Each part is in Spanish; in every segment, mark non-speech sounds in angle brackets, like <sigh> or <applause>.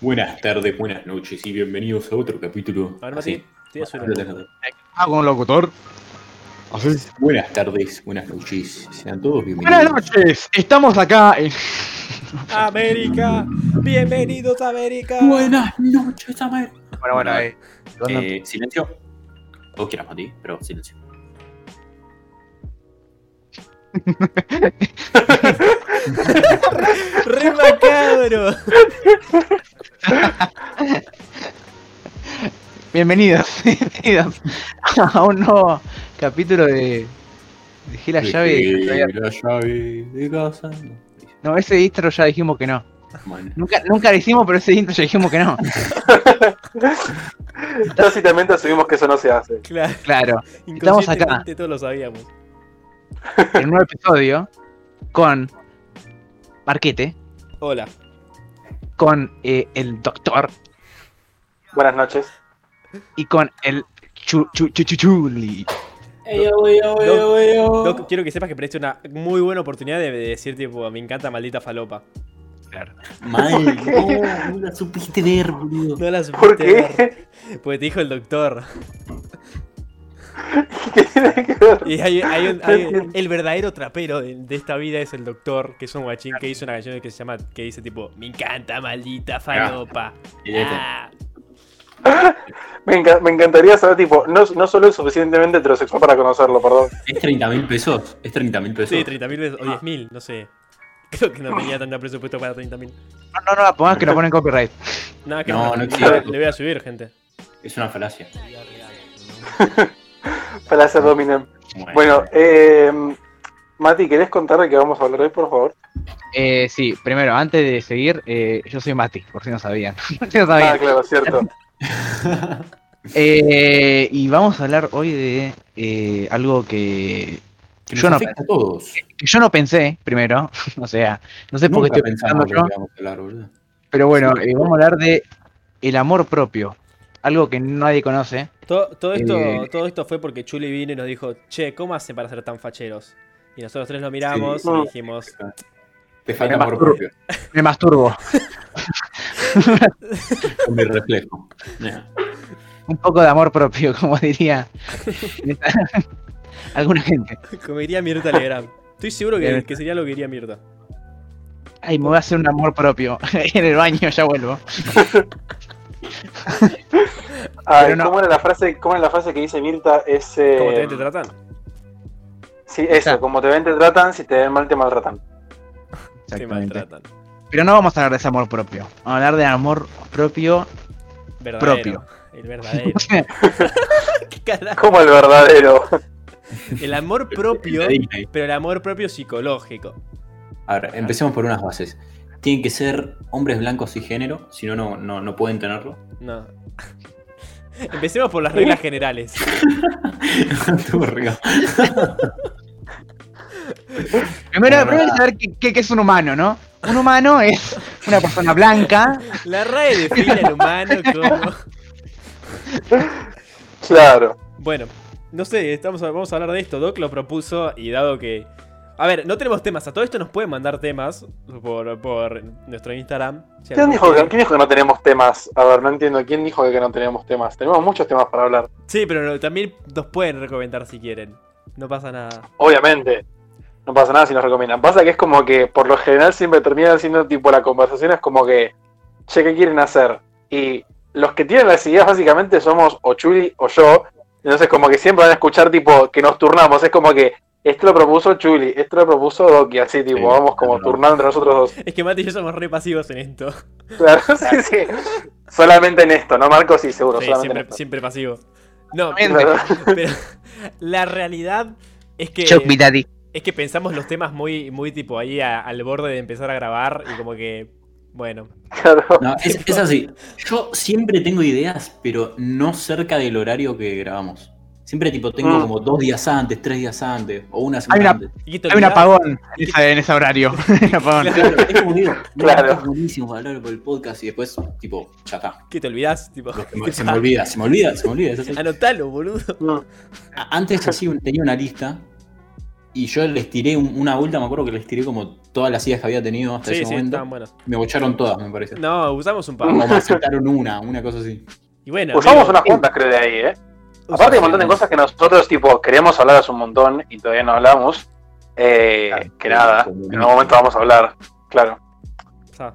Buenas tardes, buenas noches y bienvenidos a otro capítulo. A ver, Mati, te voy a subir un poco. Ah, con locutor. Así. Buenas tardes, buenas noches. Sean todos bienvenidos. Buenas noches. Estamos acá en. América, bienvenidos a América. Buenas noches, América. Bueno, bueno, ahí. Eh, silencio. Vos quieras, Mati, pero silencio. <laughs> Re macabro. <laughs> Bienvenidos, <laughs> bienvenidos a un nuevo capítulo de. Dejé la llave. Dejé La llave de casa. No, ese intro ya dijimos que no. Man. Nunca, nunca lo hicimos, pero ese intro ya dijimos que no. <laughs> Tácitamente asumimos que eso no se hace. Claro, Claro, Estamos acá. todos lo sabíamos. en un nuevo episodio con Marquete, Hola. Con eh, el Doctor Buenas noches. y con el Chu. Doc, quiero que sepas que preste una muy buena oportunidad de, de decir, tipo, me encanta maldita falopa. Mal, no, no la supiste ver, boludo. No la ¿Por supiste ver, qué? Porque te dijo el doctor. <laughs> Y hay, hay un- hay- <laughs> el verdadero trapero de, de esta vida es el doctor, que es un guachín que hizo una canción que se llama, que dice tipo, me encanta maldita falopa. Y ya Ah, <laughs> Me, enca- me encantaría saber, tipo, no, no solo es suficientemente heterosexual para conocerlo, perdón. ¿Es 30 mil pesos? ¿Es 30 mil pesos? sí, 30 mil o 10 mil, no sé. Creo que no tenía tanto presupuesto para 30 mil. No, no, no la pongas que nos ponen copyright. Nada que No, no, no existe. le voy a subir, gente. Es una falacia. Palacio Dominem. Bueno, eh, Mati, ¿querés contar de qué vamos a hablar hoy, por favor? Eh, sí, primero, antes de seguir, eh, yo soy Mati, por si no sabían. <laughs> Por si no Ah, claro, cierto. <laughs> Eh, y vamos a hablar hoy de eh, algo que, que yo no, afecta a todos. que yo no pensé primero. <laughs> O sea, no sé por qué estoy pensando yo. hablar. Pero bueno, eh, vamos a hablar de el amor propio. Algo que nadie conoce. Todo, todo, esto, Eh. todo esto fue porque Chuli vino y nos dijo, che, ¿cómo hacen para ser tan facheros? Y nosotros tres lo miramos Sí. y dijimos, Te falta Me amor masturbo. propio. Me masturbo. Con mi reflejo. Un poco de amor propio, como diría alguna gente. como diría Mirta Legrand. Estoy seguro que, que sería lo que diría Mirta. Ay, me voy a hacer un amor propio. <laughs> en el baño ya vuelvo. <laughs> <laughs> Ay, no. ¿cómo, era la frase, ¿Cómo era la frase que dice Mirta? Es, eh, ¿Cómo te, te tratan? Sí, eso, Está. como te ven te tratan, si te ven mal te maltratan. Te Exactamente. maltratan. Pero no vamos a hablar de ese amor propio. Vamos a hablar de amor propio. Verdadero. Propio. El verdadero. <laughs> <laughs> ¿Qué carajo? Como el verdadero. El amor propio, pero el amor propio psicológico. A ver, empecemos por unas bases. Tienen que ser hombres blancos y género, si no, no, no, pueden tenerlo. No. <laughs> Empecemos por las reglas generales. <laughs> Primero, primero hay que saber qué, qué- qué es un humano, ¿no? Un humano es una persona blanca. La RAE define al humano como... Claro. Bueno, no sé, estamos, vamos a hablar de esto. Doc lo propuso y dado que... A ver, no tenemos temas. A todo esto nos pueden mandar temas por, por nuestro Instagram. Si ¿Quién dijo, que, quiere. ¿Quién dijo que no tenemos temas? A ver, no entiendo. ¿Quién dijo que no tenemos temas? Tenemos muchos temas para hablar. Sí, pero también nos pueden recomendar si quieren. No pasa nada. Obviamente. No pasa nada si nos recomiendan. Pasa que es como que por lo general siempre termina siendo tipo la conversación es como que, che, ¿qué quieren hacer? Y los que tienen las ideas básicamente somos o Chuli o yo. Entonces como que siempre van a escuchar tipo que nos turnamos. Es como que esto lo propuso Chuli, esto lo propuso Doki, así tipo, Sí, vamos como turnando entre nosotros dos. Es que Mati y yo somos re pasivos en esto. Claro, <laughs> sí, sí. Solamente en esto, ¿no, Marco? Sí, seguro, Sí, solamente en siempre, esto. siempre pasivo. No, <laughs> pero la realidad es que... Daddy. Es que pensamos los temas muy, muy tipo ahí a- al borde de empezar a grabar y como que, bueno, Claro. No, es, es así. Yo siempre tengo ideas, pero no cerca del horario que grabamos. Siempre tipo tengo Mm. como dos días antes, tres días antes, o una semana Hay una- antes. ¿Y qué te Hay un apagón en, esa- en ese horario. <laughs> <laughs> Claro, es como digo, <laughs> Claro. claro. buenísimo para hablar por el podcast y después, tipo, ya está. ¿Qué te olvidás? Tipo, Se me, se me olvida, se me olvida, se me olvida. es. Anotalo, boludo. Antes así tenía una lista Y yo les tiré un- una vuelta, me acuerdo que les tiré como todas las ideas que había tenido hasta Sí, ese sí, momento. Me bocharon todas, me parece. No, usamos un par. O me aceptaron una, una cosa así. Y bueno, Usamos amigo, unas cuantas, creo, de ahí, ¿eh? Aparte hay un montón de cosas que nosotros, tipo, queríamos hablar hace un montón y todavía no hablamos. Eh, Claro, que nada, en algún momento vamos a hablar, claro.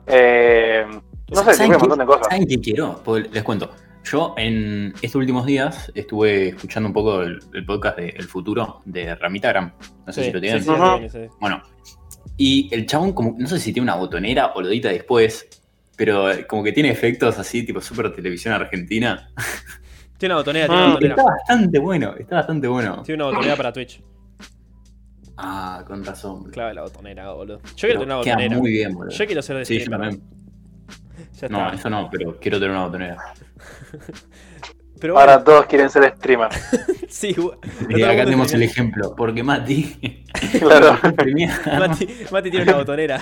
Eh, no sé, ¿Saben tipo, un qué- montón de cosas. ¿Saben qué quiero? Les cuento. Yo en estos últimos días estuve escuchando un poco el, el podcast de El Futuro de Ramitagram. No sé sí, si lo tienen. sí, tiene, sí. Bueno. Y el chabón, como, no sé si tiene una botonera o lo edita después, pero como que tiene efectos así, tipo super televisión argentina. <laughs> Tiene una botonera, tiene una Mm, botonera. Está bastante bueno, está bastante bueno. Tiene una botonera para Twitch. Ah, con razón. Clave la botonera, boludo. Yo quiero Pero tener una queda botonera. muy bien, boludo. Yo quiero ser de Sí, yo streamer. también. <laughs> Ya No, está. eso no, pero quiero tener una botonera. <laughs> Pero bueno, Ahora todos quieren ser streamers. <laughs> sí, Y acá tenemos el ejemplo, porque Mati. Claro, Mati, Mati tiene una botonera.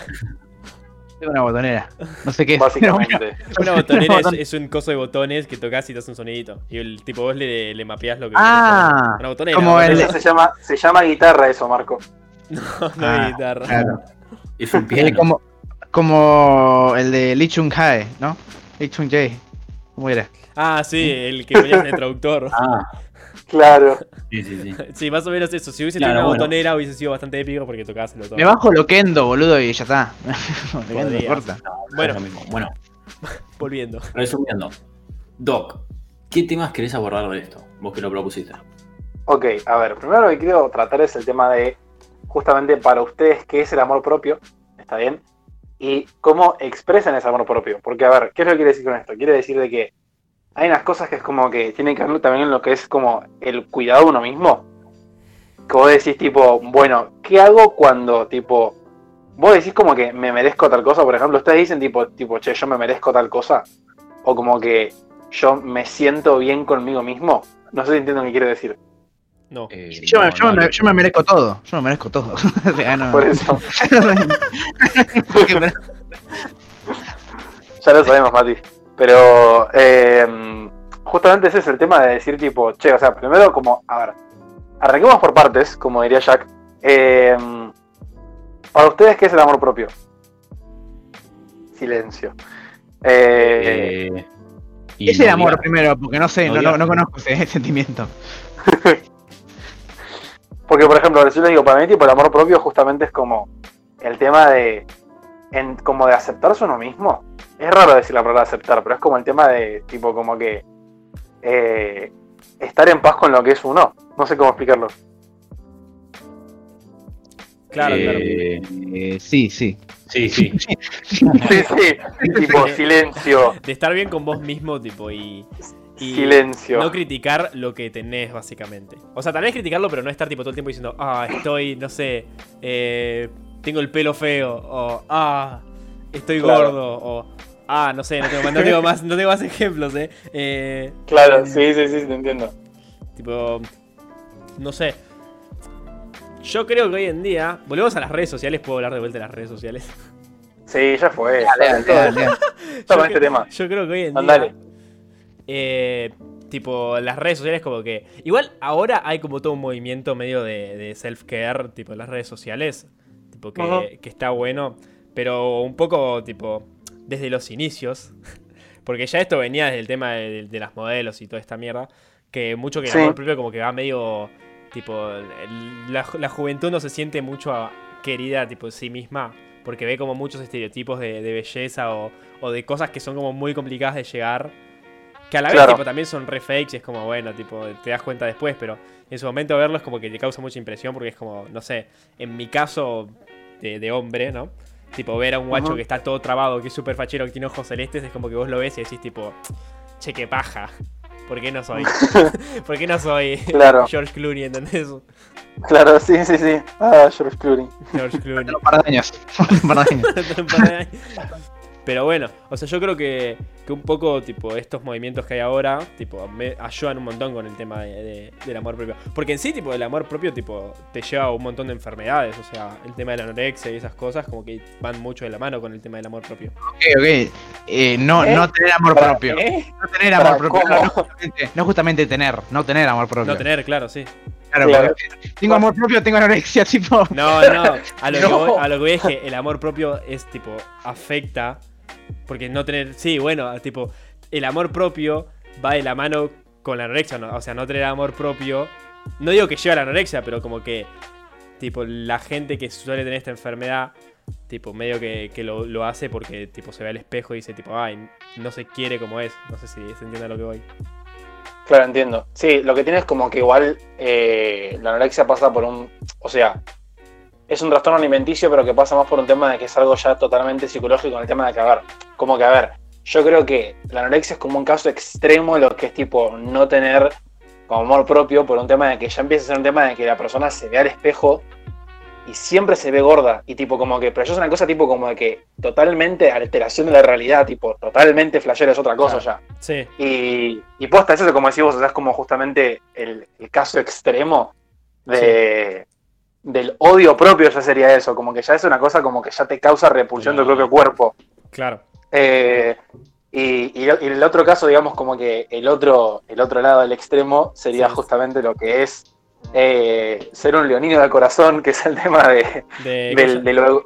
Tengo una botonera. No sé qué es. básicamente. <laughs> Una botonera es, es un coso de botones que tocas y te hace un sonidito. Y el tipo vos le, le mapeás lo que Ah. Una botonera. como el- se llama, se llama guitarra eso, Marco. <laughs> No, no Ah, hay guitarra. Claro. Es un piano. como, como el de Lee Chung Hae, ¿no? Lee Chung Jae. ¿Cómo era? Ah, sí, el que ponías en el traductor. Ah, Claro. sí, sí, sí. <laughs> Sí, más o menos eso. Si hubiese Claro, tenido una bueno. botonera hubiese sido bastante épico porque tocabas el botón. Me bajo Loquendo, boludo, y ya está. <laughs> Loquendo, Podrías. corta. Bueno. Es lo mismo. Bueno, <laughs> Volviendo. resumiendo. Doc, ¿qué temas querés abordar de esto? Vos que lo propusiste. Ok, a ver, primero lo que quiero tratar es el tema de, justamente para ustedes, qué es el amor propio, ¿está bien? Y cómo expresan ese amor propio. Porque, a ver, ¿qué es lo que quiere decir con esto? Quiere decir de que hay unas cosas que es como que tienen que ver también en lo que es como el cuidado de uno mismo. Que vos decís, tipo, bueno, ¿qué hago cuando, tipo, vos decís como que me merezco tal cosa? Por ejemplo, ustedes dicen, tipo, tipo, che, yo me merezco tal cosa. O como que yo me siento bien conmigo mismo. No sé si entienden qué quiere decir. No. Eh, Yo, me- no, yo no, me, no. yo me merezco todo. Yo me merezco todo. <laughs> O sea, no- Por eso. <laughs> Ya lo sabemos, Mati. Pero eh, justamente ese es el tema de decir tipo, che, o sea, primero como, a ver, arranquemos por partes, como diría Jack. Eh, para ustedes, ¿qué es el amor propio? Silencio. Eh, Eh, y Es el amor primero, porque no sé, no no, no conozco ese <laughs> sentimiento. <laughs> porque, por ejemplo, yo les digo, para mí, tipo, el amor propio justamente es como el tema de, en, como de aceptarse uno mismo. Es raro decir la palabra aceptar, pero es como el tema de, tipo, como que eh, estar en paz con lo que es uno. No sé cómo explicarlo. Claro, claro. Eh, Eh, sí, sí. Sí, sí. <laughs> Sí, sí, tipo, silencio, De estar bien con vos mismo, tipo, y. y silencio. No criticar lo que tenés, básicamente. O sea, tal vez criticarlo, pero no estar tipo todo el tiempo diciendo, ah, estoy, no sé, eh, tengo el pelo feo, o ah, estoy Claro. gordo, o ah, no sé, no tengo, no tengo más, no tengo más <laughs> ejemplos, eh. eh Claro, sí, sí, sí, te entiendo. Tipo, no sé. Yo creo que hoy en día, volvemos a las redes sociales, puedo hablar de vuelta de las redes sociales. Sí, ya fue. Dale, dale, dale. <laughs> Todo Yo este tema. Yo creo que hoy en Andale. día. eh, tipo, las redes sociales, como que. Igual ahora hay como todo un movimiento medio de, de self-care, tipo, en las redes sociales. Tipo, que, está bueno. Pero un poco, tipo, desde los inicios. <laughs> Porque ya esto venía desde el tema de, de las modelos y toda esta mierda. Que mucho que el Sí. amor propio, como que va medio. Tipo, la, la juventud no se siente mucho querida, tipo, de sí misma. Porque ve como muchos estereotipos de, de belleza o, o de cosas que son como muy complicadas de llegar. Que a la vez Claro. tipo, también son re fakes y es como, bueno, tipo, te das cuenta después, pero en su momento verlo es como que te causa mucha impresión porque es como, no sé, en mi caso de, de hombre, ¿no? Tipo, ver a un guacho que está todo trabado, que es súper fachero, que tiene ojos celestes, es como que vos lo ves y decís tipo, che, qué paja. ¿Por qué no soy? <laughs> <laughs> ¿Por qué no soy Claro. George Clooney, ¿entendés? Claro, sí, sí, sí. Ah, George Clooney. George Clooney. Un par de años. <laughs> Un par de años. Un par de años. Pero bueno, o sea, yo creo que, que un poco, tipo, estos movimientos que hay ahora, tipo, me ayudan un montón con el tema de- de- del amor propio. Porque en sí, tipo, el amor propio, tipo, te lleva a un montón de enfermedades. O sea, el tema de la anorexia y esas cosas, como que van mucho de la mano con el tema del amor propio. Ok, ok. Eh, no, ¿Eh? no tener amor propio. ¿eh? No tener amor propio. No, no justamente, no justamente tener, no tener amor propio. No tener, claro, sí. Claro, Claro. tengo amor propio, tengo anorexia, <laughs> tipo. No, no, a lo, que <laughs> voy, a lo que voy es que el amor propio es tipo, afecta, porque no tener, sí, bueno, tipo, el amor propio va de la mano con la anorexia, ¿no? o sea, no tener amor propio, no digo que lleva la anorexia, pero como que, tipo, la gente que suele tener esta enfermedad, tipo, medio que, que lo, lo hace porque, tipo, se ve al espejo y dice, tipo, ay, no se quiere como es, no sé si se entiende a lo que voy. Claro, entiendo. Sí, lo que tiene es como que igual eh, la anorexia pasa por un. O sea, es un trastorno alimenticio, pero que pasa más por un tema de que es algo ya totalmente psicológico en el tema de que, a ver, como que, a ver, yo creo que la anorexia es como un caso extremo de lo que es tipo no tener como amor propio por un tema de que ya empieza a ser un tema de que la persona se ve al espejo y siempre se ve gorda. Y tipo como que, pero eso es una cosa tipo como de que totalmente alteración de la realidad, tipo totalmente flashera es otra cosa ya. Sí, Y, y posta, eso es como decís vos, o sea, es como justamente el, el caso extremo de, del odio propio, ya sería eso, como que ya es una cosa como que ya te causa repulsión del propio cuerpo. claro. Eh, y, y el- y el otro caso, digamos, como que el otro, el otro lado del extremo sería Sí. justamente lo que es eh, ser un leonino del corazón, que es el tema de, De, del, de lo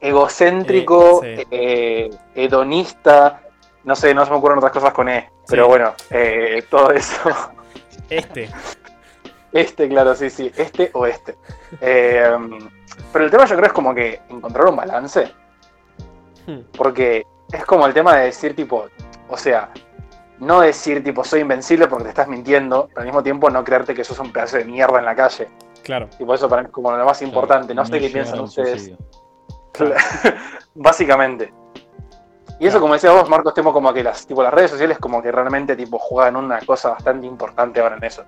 egocéntrico, Eh, sí. hedonista, no sé, no se me ocurren otras cosas con E, pero bueno, todo eso. Este, Este, claro, sí, sí, este o este. Eh, pero el tema yo creo es como que encontrar un balance, Hmm. porque es como el tema de decir tipo, o sea, no decir tipo soy invencible porque te estás mintiendo, pero al mismo tiempo no creerte que sos un pedazo de mierda en la calle. claro. Y por eso para mí es como lo más importante, no, sé qué piensan ustedes. <laughs> Básicamente. Y eso, como decía vos, Marcos, temo como que las, tipo, las redes sociales como que realmente tipo juegan una cosa bastante importante ahora en eso.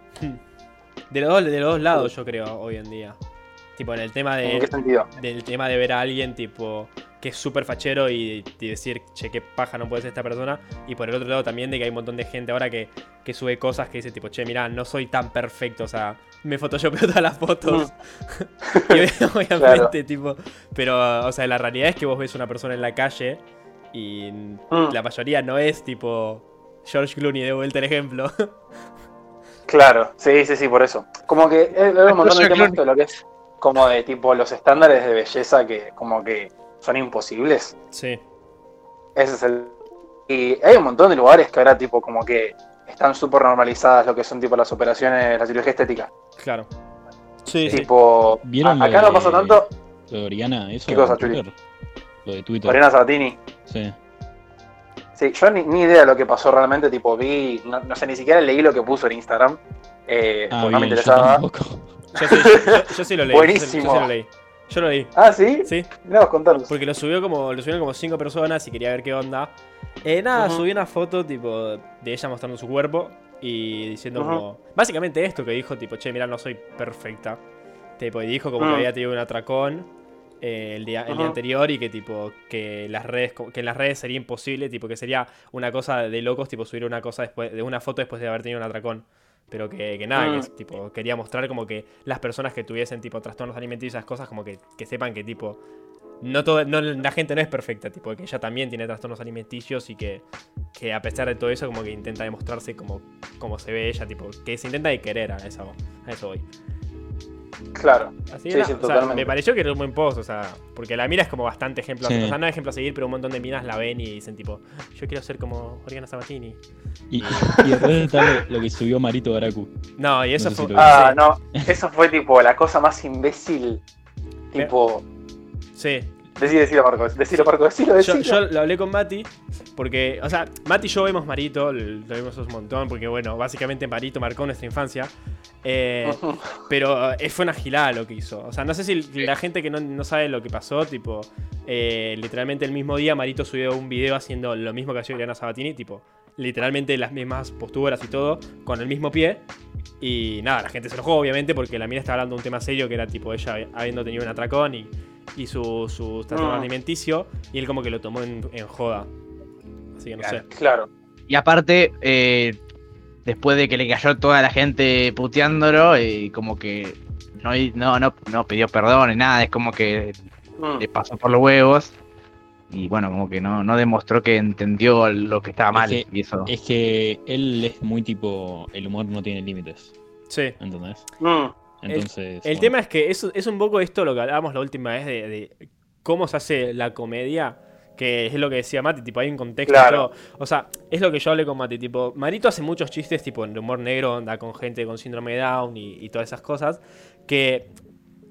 De los, dos- de los dos lados, yo creo, hoy en día. Tipo, en el tema ¿En qué de, sentido? del tema de ver a alguien, tipo, que es súper fachero y, y decir, che, qué paja no puede ser esta persona. Y por el otro lado también de que hay un montón de gente ahora que, que sube cosas que dice, tipo, che, mirá, no soy tan perfecto, o sea, me photoshopeo <laughs> todas las fotos. <laughs> y obviamente, Claro. tipo, pero, o sea, la realidad es que vos ves una persona en la calle y Mm, la mayoría no es, tipo, George Clooney, de vuelta el ejemplo. <laughs> Claro, sí, sí, sí, por eso. Como que eh, veo un montón de temas de lo que es como de tipo los estándares de belleza que como que son imposibles. sí, Ese es el... Y hay un montón de lugares que ahora tipo como que están súper normalizadas lo que son tipo las operaciones, la cirugía estética. claro. Sí, sí. Tipo, ¿Vieron a- acá no pasa de- tanto. Lo de Oriana, eso. ¿Qué cosa? Twitter? Lo de Twitter. Mariana Sabatini. Sí. Sí, yo ni, ni idea de lo que pasó realmente, tipo, vi, no, no sé, ni siquiera leí lo que puso en Instagram, eh, Ah, porque no me yo interesaba. Yo sí, yo, yo sí lo leí. yo sí- Buenísimo. Yo sí lo leí. Yo lo leí. Ah, ¿sí? Sí, vos contanos. porque lo subió como. Lo subieron como cinco personas y quería ver qué onda. Eh, nada, Ujú. subió una foto tipo de ella mostrando su cuerpo y diciendo como. Básicamente esto que dijo, tipo, che, mira, no soy perfecta. Tipo, y dijo como que había tenido un atracón. Eh, el, día, el día Ujú. anterior y que tipo que las redes que en las redes sería imposible tipo que sería una cosa de locos tipo subir una cosa después de una foto después de haber tenido un atracón pero que, que nada, Mm. tipo, quería mostrar como que las personas que tuviesen tipo trastornos alimenticios y esas cosas, como que, que sepan que tipo. No todo, no, la gente no es perfecta, tipo, que ella también tiene trastornos alimenticios y que, que a pesar de todo eso, como que intenta demostrarse como, como se ve ella, tipo, que se intenta de querer a eso, a eso voy. Claro. Así Sí, sí, o sea, totalmente. me pareció que era un buen post, o sea, porque la mira es como bastante ejemplo, Sí. o sea, no es ejemplo a seguir, pero un montón de minas la ven y dicen tipo, yo quiero ser como Oriana Sabatini. Y, y después está lo, lo que subió Marito Baracu. No, y eso No sé fue... si Ah, no, eso fue tipo la cosa más imbécil. Tipo, sí, decilo, decilo, Marcos, decilo, Marcos, decilo, Yo, decilo. yo lo hablé con Mati, porque, o sea, Mati y yo vemos Marito, lo vimos un montón, porque, bueno, básicamente Marito marcó nuestra infancia. eh, <laughs> pero eh, fue una gilada lo que hizo. O sea, no sé si la gente que no, no sabe lo que pasó, tipo, eh, literalmente el mismo día Marito subió un video haciendo lo mismo que hacía Oriana Sabatini, tipo, literalmente las mismas posturas y todo, con el mismo pie. Y nada, la gente se enojó, obviamente, porque la mina estaba hablando de un tema serio que era tipo ella habiendo tenido un atracón y, y su, su trastorno Mm. alimenticio. Y él como que lo tomó en, en joda. Así que no sé. Claro. Y aparte, eh, después de que le cayó toda la gente puteándolo, y como que no, no, no, no pidió perdón ni nada, es como que Mm. le pasó por los huevos. Y bueno, como que no, no demostró que entendió lo que estaba Es mal. que- y eso. Es que él es muy tipo. El humor no tiene límites. Sí. ¿Entendés? Mm. Entonces. El bueno, tema es que es, es un poco esto lo que hablábamos la última vez de, de cómo se hace la comedia, que es lo que decía Mati, tipo, hay un contexto. Claro. O sea, es lo que yo hablé con Mati, tipo, Marito hace muchos chistes, tipo, en humor negro, anda con gente con síndrome de Down y, y todas esas cosas, que,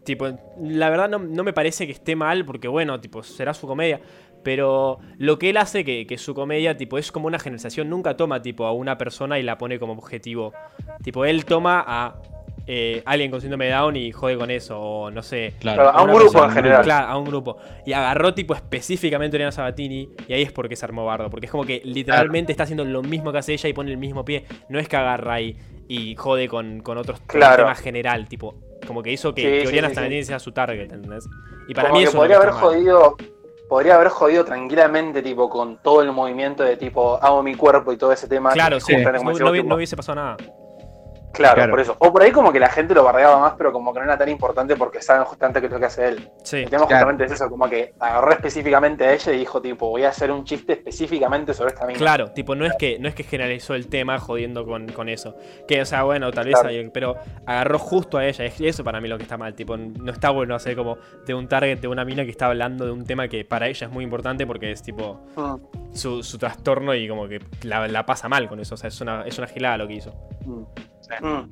tipo, la verdad no, no me parece que esté mal, porque bueno, tipo, será su comedia. Pero lo que él hace, que, que su comedia, tipo, es como una generalización, nunca toma, tipo, a una persona y la pone como objetivo. Tipo, él toma a eh, alguien con síndrome de Down y jode con eso, o no sé. Claro. A un grupo persona- en general. Claro, a un grupo. Y agarró tipo específicamente a Oriana Sabatini y ahí es porque se armó bardo. Porque es como que literalmente está haciendo lo mismo que hace ella y pone el mismo pie. No es que agarra ahí y jode con, con otros con Claro. un tema general. Tipo, como que hizo que, Sí, que sí, Oriana sí, sí. Sabatini sea su target, ¿entendés? Y para como mí que eso podría haber jodido, podría haber jodido tranquilamente, tipo, con todo el movimiento de tipo, amo mi cuerpo y todo ese tema. Claro, sí. no hubiese pasado nada. Claro, Claro. por eso. O por ahí como que la gente lo bardeaba más, pero como que no era tan importante porque saben justamente qué es lo que hace él. Sí. El tema Claro. justamente es eso, como que agarró específicamente a ella y dijo, tipo, voy a hacer un chiste específicamente sobre esta mina. Claro, tipo, no es que, no es que generalizó el tema jodiendo con, con eso. Que, o sea, bueno, tal vez Claro. hay- pero agarró justo a ella. Es eso para mí lo que está mal. Tipo, no está bueno hacer como de un target de una mina que está hablando de un tema que para ella es muy importante porque es tipo Mm, su, su trastorno y como que la, la pasa mal con eso. O sea, es una, es una gilada lo que hizo. mm, mm.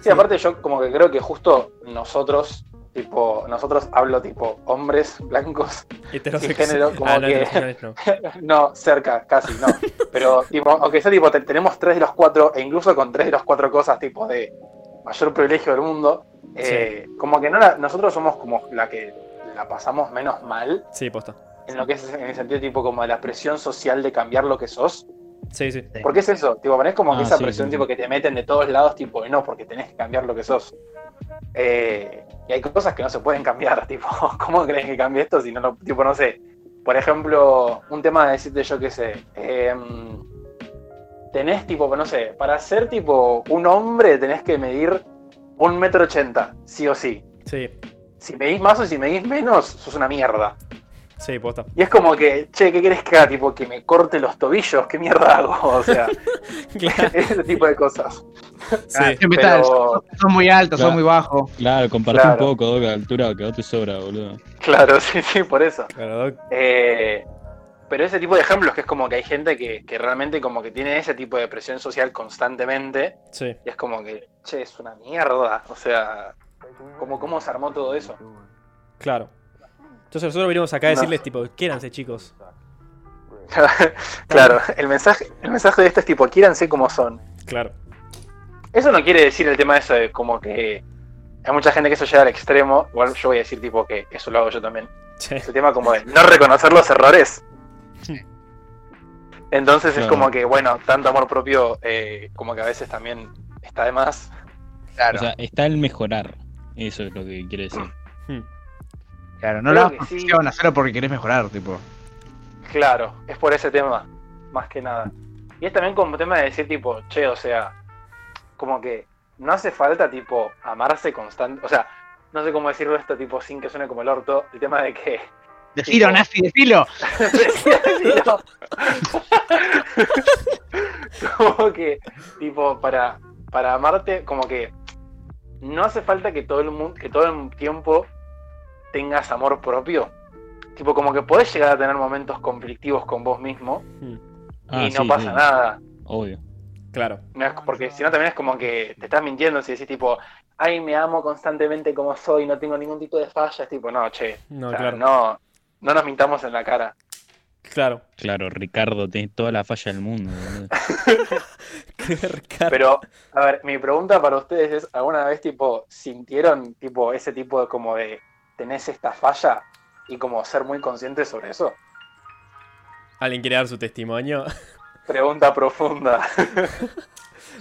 Sí, aparte yo como que creo que justo nosotros, tipo, nosotros hablo tipo hombres blancos, <laughs> Heterosexual. género, como ah, no, que- no. no, <laughs> cerca, casi, no. Pero, <laughs> tipo, aunque sea tipo, te- tenemos tres de los cuatro, e incluso con tres de las cuatro cosas, tipo, de mayor privilegio del mundo, eh, como que no la- nosotros somos como la que la pasamos menos mal, Sí, posta. en lo que es en el sentido tipo como de la presión social de cambiar lo que sos. Sí, sí. Porque es eso, tipo, es como que Ah, esa sí, presión sí, tipo sí. que te meten de todos lados, tipo, y no, porque tenés que cambiar lo que sos. Eh, y hay cosas que no se pueden cambiar, <laughs> tipo, ¿cómo crees que cambie esto si no lo, tipo, no sé, por ejemplo, un tema de decirte yo qué sé, em, tenés tipo, no sé, para ser tipo un hombre tenés que medir un metro ochenta, sí o sí. Sí, Si medís más o si medís menos, sos una mierda. Sí, posta. Y es como que, che, ¿qué querés que haga? Tipo, que me corte los tobillos, ¿qué mierda hago? O sea, <laughs> Claro. <laughs> ese tipo de cosas. Ah, Sí. está, pero- sos muy alto, Claro. sos muy bajo. Claro, comparte Claro. un poco, Doc, a la altura que vos te sobra, boludo. Claro, <laughs> sí, sí, por eso. Claro, Doc. Eh, pero ese tipo de ejemplos que es como que hay gente que, que realmente como que tiene ese tipo de presión social constantemente Sí. y es como que, che, es una mierda. O sea, como cómo se armó todo eso. Claro. Entonces nosotros venimos acá a No. decirles, tipo, quiéranse, chicos. <laughs> claro, el mensaje, el mensaje de esto es tipo, quiéranse como son. Claro. Eso no quiere decir el tema de eso de como que hay mucha gente que eso llega al extremo. Igual yo voy a decir tipo que eso lo hago yo también. Sí. El tema como de no reconocer los errores. Entonces es como que, bueno, tanto amor propio eh, como que a veces también está de más. Claro, O sea, está el mejorar. Eso es lo que quiere decir. Hmm. Claro. No creo lo que hagas sí. hacerlo porque querés mejorar, tipo. Claro, es por ese tema, más que nada. Y es también como tema de decir tipo, che, o sea, como que no hace falta tipo amarse constante, o sea, no sé cómo decirlo esto tipo sin que suene como el orto, el tema de que Decilo, Tipo- Nazi, decilo. No. <laughs> como que, tipo, para, para amarte, como que no hace falta que todo el mundo, que todo el tiempo tengas amor propio. Tipo, como que podés llegar a tener momentos conflictivos con vos mismo Ah, y no sí, pasa sí, nada. Obvio. Claro. Porque si no también es como que te estás mintiendo si decís tipo, ay, me amo constantemente como soy, no tengo ningún tipo de fallas, tipo, no, che, No, o sea, claro. no, no nos mintamos en la cara. Claro. Claro, Ricardo, tenés toda la falla del mundo. <laughs> Pero, a ver, mi pregunta para ustedes es, ¿alguna vez tipo sintieron tipo ese tipo de como de tenés esta falla y como ser muy conscientes sobre eso? ¿Alguien quiere dar su testimonio? <laughs> Pregunta profunda. <laughs>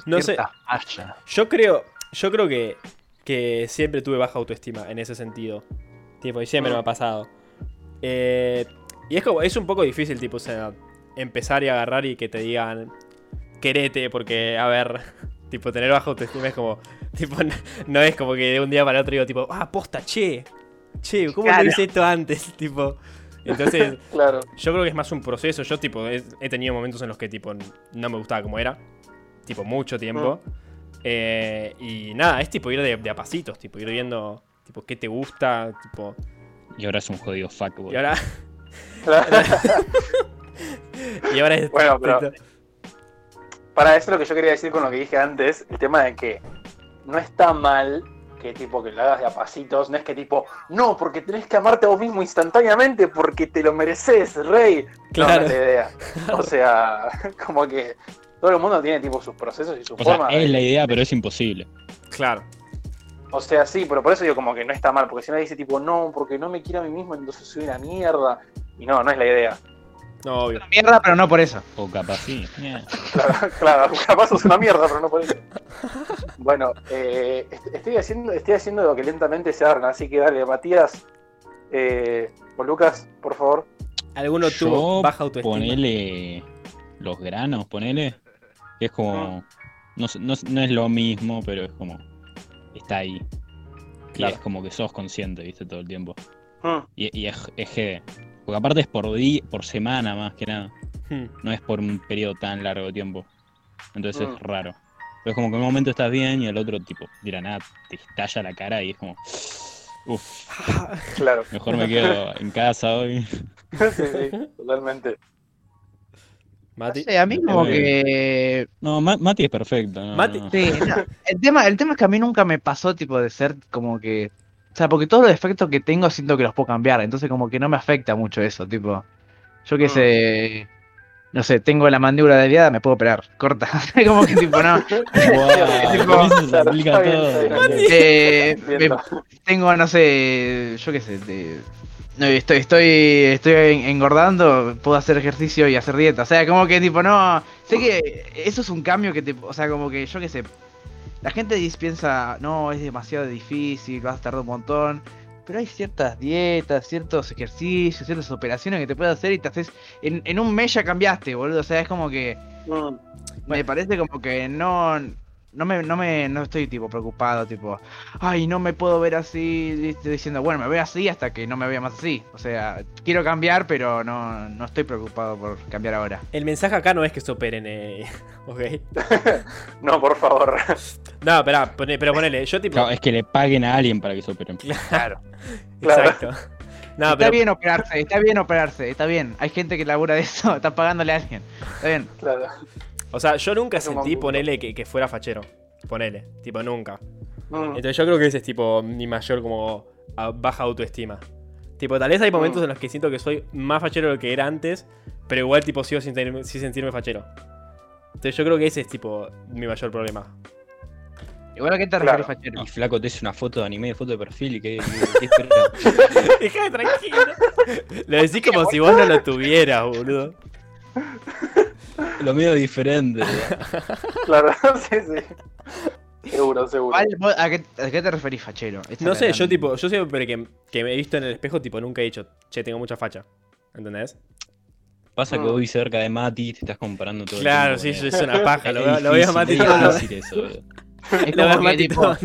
No sé. Falla. Yo creo, yo creo que, que siempre tuve baja autoestima en ese sentido. Tipo, y siempre Mm. me ha pasado. Eh, y es como, es un poco difícil, tipo, o sea, empezar y agarrar y que te digan, querete, porque, a ver, <laughs> tipo, tener baja autoestima es como, tipo, no, no es como que de un día para otro digo, tipo, ah, posta, che, che, ¿cómo Claro. no hice esto antes? <laughs> Tipo, entonces, <laughs> claro. yo creo que es más un proceso. Yo, tipo, he, he tenido momentos en los que, tipo, no me gustaba como era. Tipo, mucho tiempo. Eh, y nada, es tipo ir de, de a pasitos, tipo ir viendo tipo qué te gusta, tipo. Y ahora es un jodido fuckboy. Y ahora. <laughs> y ahora es. Bueno, pero- Para eso es lo que yo quería decir con lo que dije antes, el tema de que no está mal que tipo que lo hagas de a pasitos, no es que tipo, no, porque tenés que amarte a vos mismo instantáneamente porque te lo mereces, rey. No, Claro. no es la idea. O <laughs> sea, como que todo el mundo tiene tipo sus procesos y su O sea, forma. es la idea, pero es imposible. Claro. O sea, sí, pero por eso digo como que no está mal, porque si uno dice tipo, no, porque no me quiero a mí mismo, entonces soy una mierda. Y no, no es la idea. No, obvio. Mierda, pero no por eso. O capaz sí. Yeah. Claro, claro, capaz sos una mierda, pero no por eso. Bueno, eh, est- estoy haciendo, estoy haciendo lo que lentamente se abran, así que dale, Matías, eh, o Lucas, por favor. ¿Alguno tuvo baja autoestima? ponele los granos, ponele. Que es como. No, no, no es lo mismo, pero es como. Está ahí. Y Claro. es como que sos consciente, viste, todo el tiempo. Hmm, Y, y es, es GD. Porque aparte es por día, por semana más que nada. Hmm. No es por un periodo tan largo de tiempo. Entonces es raro. Pero es como que en un momento estás bien y el otro tipo, dirá nada, te estalla la cara y es como. Uff, <laughs> claro. mejor me quedo en casa hoy. <laughs> sí, sí, totalmente. No Mati. sé, a mí como Eh. que... No, Ma- Mati es perfecto. no, Mati- no. Sí, no, el, tema, el tema es que a mí nunca me pasó tipo de ser como que... O sea, porque todos los defectos que tengo siento que los puedo cambiar, entonces como que no me afecta mucho eso, tipo... Yo qué Mm. sé... No sé, tengo la mandíbula desviada, me puedo operar, <laughs> corta. como que tipo, no... <laughs> Eh, tengo, no sé, yo qué sé, de- no, estoy, estoy, estoy en- engordando, puedo hacer ejercicio y hacer dieta. O sea, como que tipo, no, sé que eso es un cambio que te, o sea, como que yo qué sé, la gente piensa, no, es demasiado difícil, vas a tardar un montón. Pero hay ciertas dietas, ciertos ejercicios, ciertas operaciones que te puedes hacer y te haces. En, en un mes ya cambiaste, boludo. O sea, es como que. Me parece como que no. No me, no me, no estoy tipo preocupado, tipo, ay, no me puedo ver así, diciendo, bueno, me veo así hasta que no me vea más así. O sea, quiero cambiar, pero no, no estoy preocupado por cambiar ahora. El mensaje acá no es que se operen, eh. <laughs> ok. <laughs> No, por favor. No, esperá, pone- pero ponele, yo tipo. Claro, es que le paguen a alguien para que se operen. Claro. Claro. <laughs> Exacto. No, está pero. bien operarse, está bien operarse, está bien. Hay gente que labura de eso, está pagándole a alguien. Está bien. Claro. O sea, yo nunca sentí, ponele, que, que fuera fachero. Ponele. Tipo, nunca. Mm, Entonces yo creo que ese es tipo mi mayor como baja autoestima. Tipo, tal vez hay momentos Mm. en los que siento que soy más fachero de lo que era antes, pero igual tipo sigo sin, tener- sin sentirme fachero. Entonces yo creo que ese es tipo mi mayor problema. Igual a qué te Claro. refieres, Fachero. Y flaco te hace una foto de anime, foto de perfil y que- que <laughs> esperás? Deja tranquilo. Lo decís como si vos no lo tuvieras, boludo. <laughs> Lo mío es diferente. <laughs> Claro, <laughs> sí, sí. Seguro, seguro. ¿a, qué, a qué te referís, Fachero? Esta No sé, la yo tipo, yo siempre que, que me he visto en el espejo, tipo, nunca he dicho, che, tengo mucha facha. ¿Entendés? Pasa que vos vivís cerca de Mati, te estás comparando todo Claro, el sí, tiempo. eso es una paja. Lo, veo- lo veo a Mati eso, boludo. Es lo veo a como que, Mati tipo,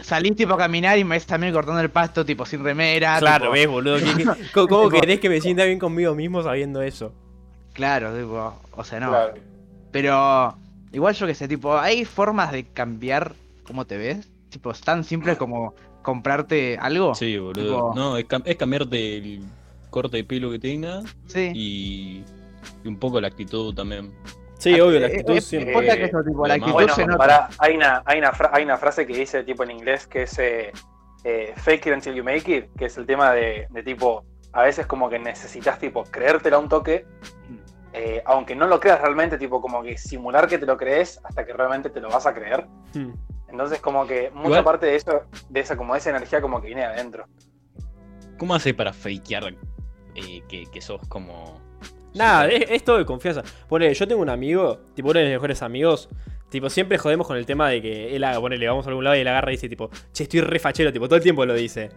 salís tipo a caminar y me ves también cortando el pasto, tipo sin remera. Claro, tipo- ves, boludo. ¿qué- qué- ¿Cómo, cómo <laughs> querés que me sienta bien conmigo mismo sabiendo eso? Claro, tipo, o sea, no. Claro. Pero igual yo que sé, tipo, hay formas de cambiar cómo te ves. Tipo, es tan simple como comprarte algo. Sí, boludo. Tipo- No, es, cam- es cambiarte el corte de pelo que tengas Sí. y, y un poco la actitud también. Sí, obvio, la Eh, actitud eh, siempre. Eh, que eso, tipo, la actitud Bueno, se nota. para, hay, una, hay, una fra- hay una frase que dice tipo en inglés que es eh, eh, fake it until you make it, que es el tema de, de tipo, a veces como que necesitas tipo creértela un toque, eh, aunque no lo creas realmente, tipo como que simular que te lo crees hasta que realmente te lo vas a creer. Hmm. Entonces como que mucha Igual- parte de eso, de esa como esa energía como que viene de adentro. ¿Cómo haces para fakear eh, que, que sos como. Nada, es, es todo de confianza. Ponele, yo tengo un amigo, tipo uno de mis mejores amigos. Tipo, siempre jodemos con el tema de que él haga, ponele, vamos a algún lado y él agarra y dice, tipo, che, estoy re fachero, tipo, todo el tiempo lo dice.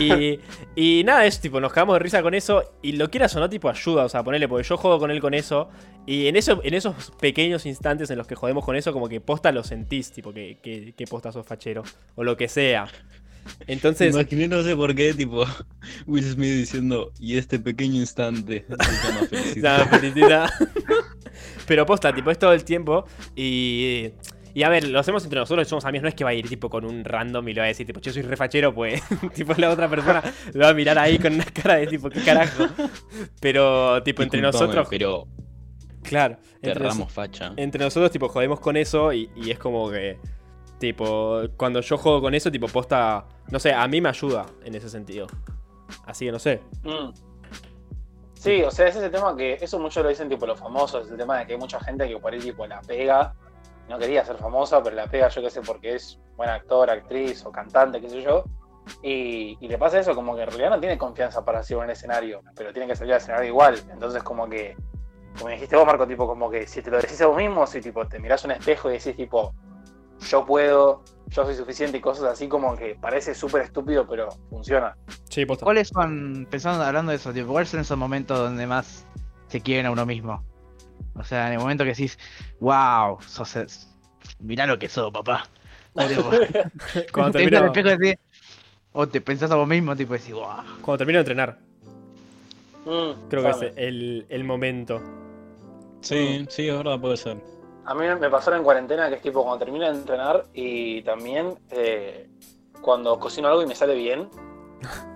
Y, y nada, es tipo, nos cagamos de risa con eso. Y lo quieras o no, tipo, ayuda. O sea, ponele, porque yo jodo con él con eso. Y en, eso, en esos pequeños instantes en los que jodemos con eso, como que posta lo sentís, tipo, que, que, que posta sos fachero. O lo que sea. Entonces, imaginé, no sé por qué, tipo, <laughs> Will Smith diciendo, y este pequeño instante. Nada, <laughs> felicidad. <laughs> Pero posta, tipo, es todo el tiempo. Y, Y a ver, lo hacemos entre nosotros, somos amigos, no es que va a ir tipo con un random y le va a decir, tipo, yo soy refachero, pues, <laughs> tipo, la otra persona lo va a mirar ahí con una cara de tipo, ¿qué carajo? Pero, tipo, entre nosotros, Pero claro, entre, facha. entre nosotros, tipo, jodemos con eso y, y es como que, tipo, cuando yo juego con eso, tipo, posta, no sé, a mí me ayuda en ese sentido. Así que no sé. Mm. Sí, o sea, ese es el tema que eso mucho lo dicen tipo los famosos, el tema de que hay mucha gente que por ahí tipo la pega, no quería ser famosa, pero la pega yo qué sé porque es buen actor, actriz o cantante, qué sé yo, y, y le pasa eso, como que en realidad no tiene confianza para hacer un escenario, pero tiene que salir al escenario igual, entonces como que, como dijiste vos Marco, tipo como que si te lo decís a vos mismo, si tipo te mirás un espejo y decís tipo, yo puedo, yo soy suficiente y cosas así como que parece súper estúpido, pero funciona. Sí, posta. ¿Cuáles son, pensando, hablando de eso, tipo, cuáles son esos momentos donde más se quieren a uno mismo? O sea, en el momento que decís, wow, sos, mirá lo que sos, papá. <laughs> Cuando te miras termino, al espejo decís, o te pensás a vos mismo, tipo, decís, wow. cuando termino de entrenar, Mm, creo que es el, el momento. Sí, sí, es verdad, puede ser. A mí me pasó en cuarentena que es tipo cuando termino de entrenar y también eh, cuando cocino algo y me sale bien,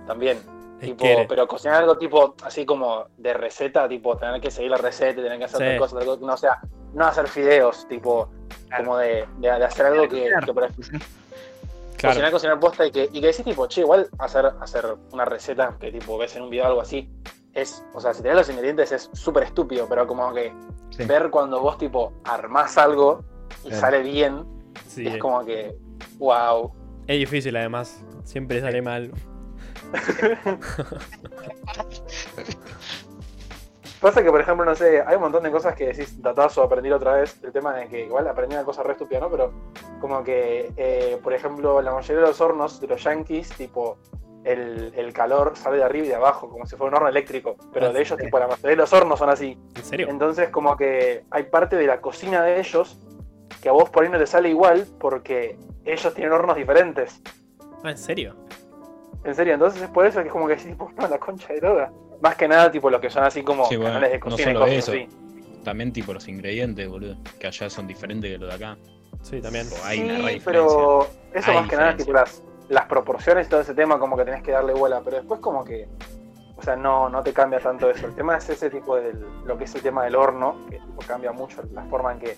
también. Tipo, pero cocinar algo tipo así como de receta, tipo tener que seguir la receta, y tener que hacer Sí. tal cosa, tal cosa, no, o sea, no hacer fideos, tipo, Claro. como de, de- de hacer algo que, que por ahí- Claro. cocinar, cocinar posta y que, y que decís tipo, che, igual hacer, hacer una receta que tipo ves en un video o algo así, es, o sea, si tenés los ingredientes es súper estúpido, pero como que Sí. ver cuando vos tipo armás algo y Claro. sale bien, Sí, es como que, wow. es difícil además. Siempre sale mal. Pasa que, por ejemplo, no sé, hay un montón de cosas que decís, datazo, aprendí otra vez. El tema de que igual aprendí una cosa re estúpida, ¿no? Pero como que, eh, por ejemplo, la mayoría de los hornos de los yankees, tipo, el, el calor sale de arriba y de abajo, como si fuera un horno eléctrico. Pero Ah, de ellos, sí. tipo, la mayoría de los hornos son así. ¿En serio? Entonces, como que hay parte de la cocina de ellos que a vos por ahí no te sale igual porque ellos tienen hornos diferentes. Ah, ¿en serio? En serio, entonces es por eso que es como que decís, tipo, no, <laughs> la concha de droga. Más que nada, tipo, los que son así como Sí, bueno, canales de no cocina y solo cosas eso. así. También tipo los ingredientes, boludo. Que allá son diferentes que los de acá. Sí, también. O hay una re Sí, pero eso Hay más que nada, tipo, las, las proporciones y todo ese tema, como que tenés que darle bola, pero después como que, o sea, no, no te cambia tanto eso. El tema es ese tipo de lo que es el tema del horno, que tipo, cambia mucho la forma en que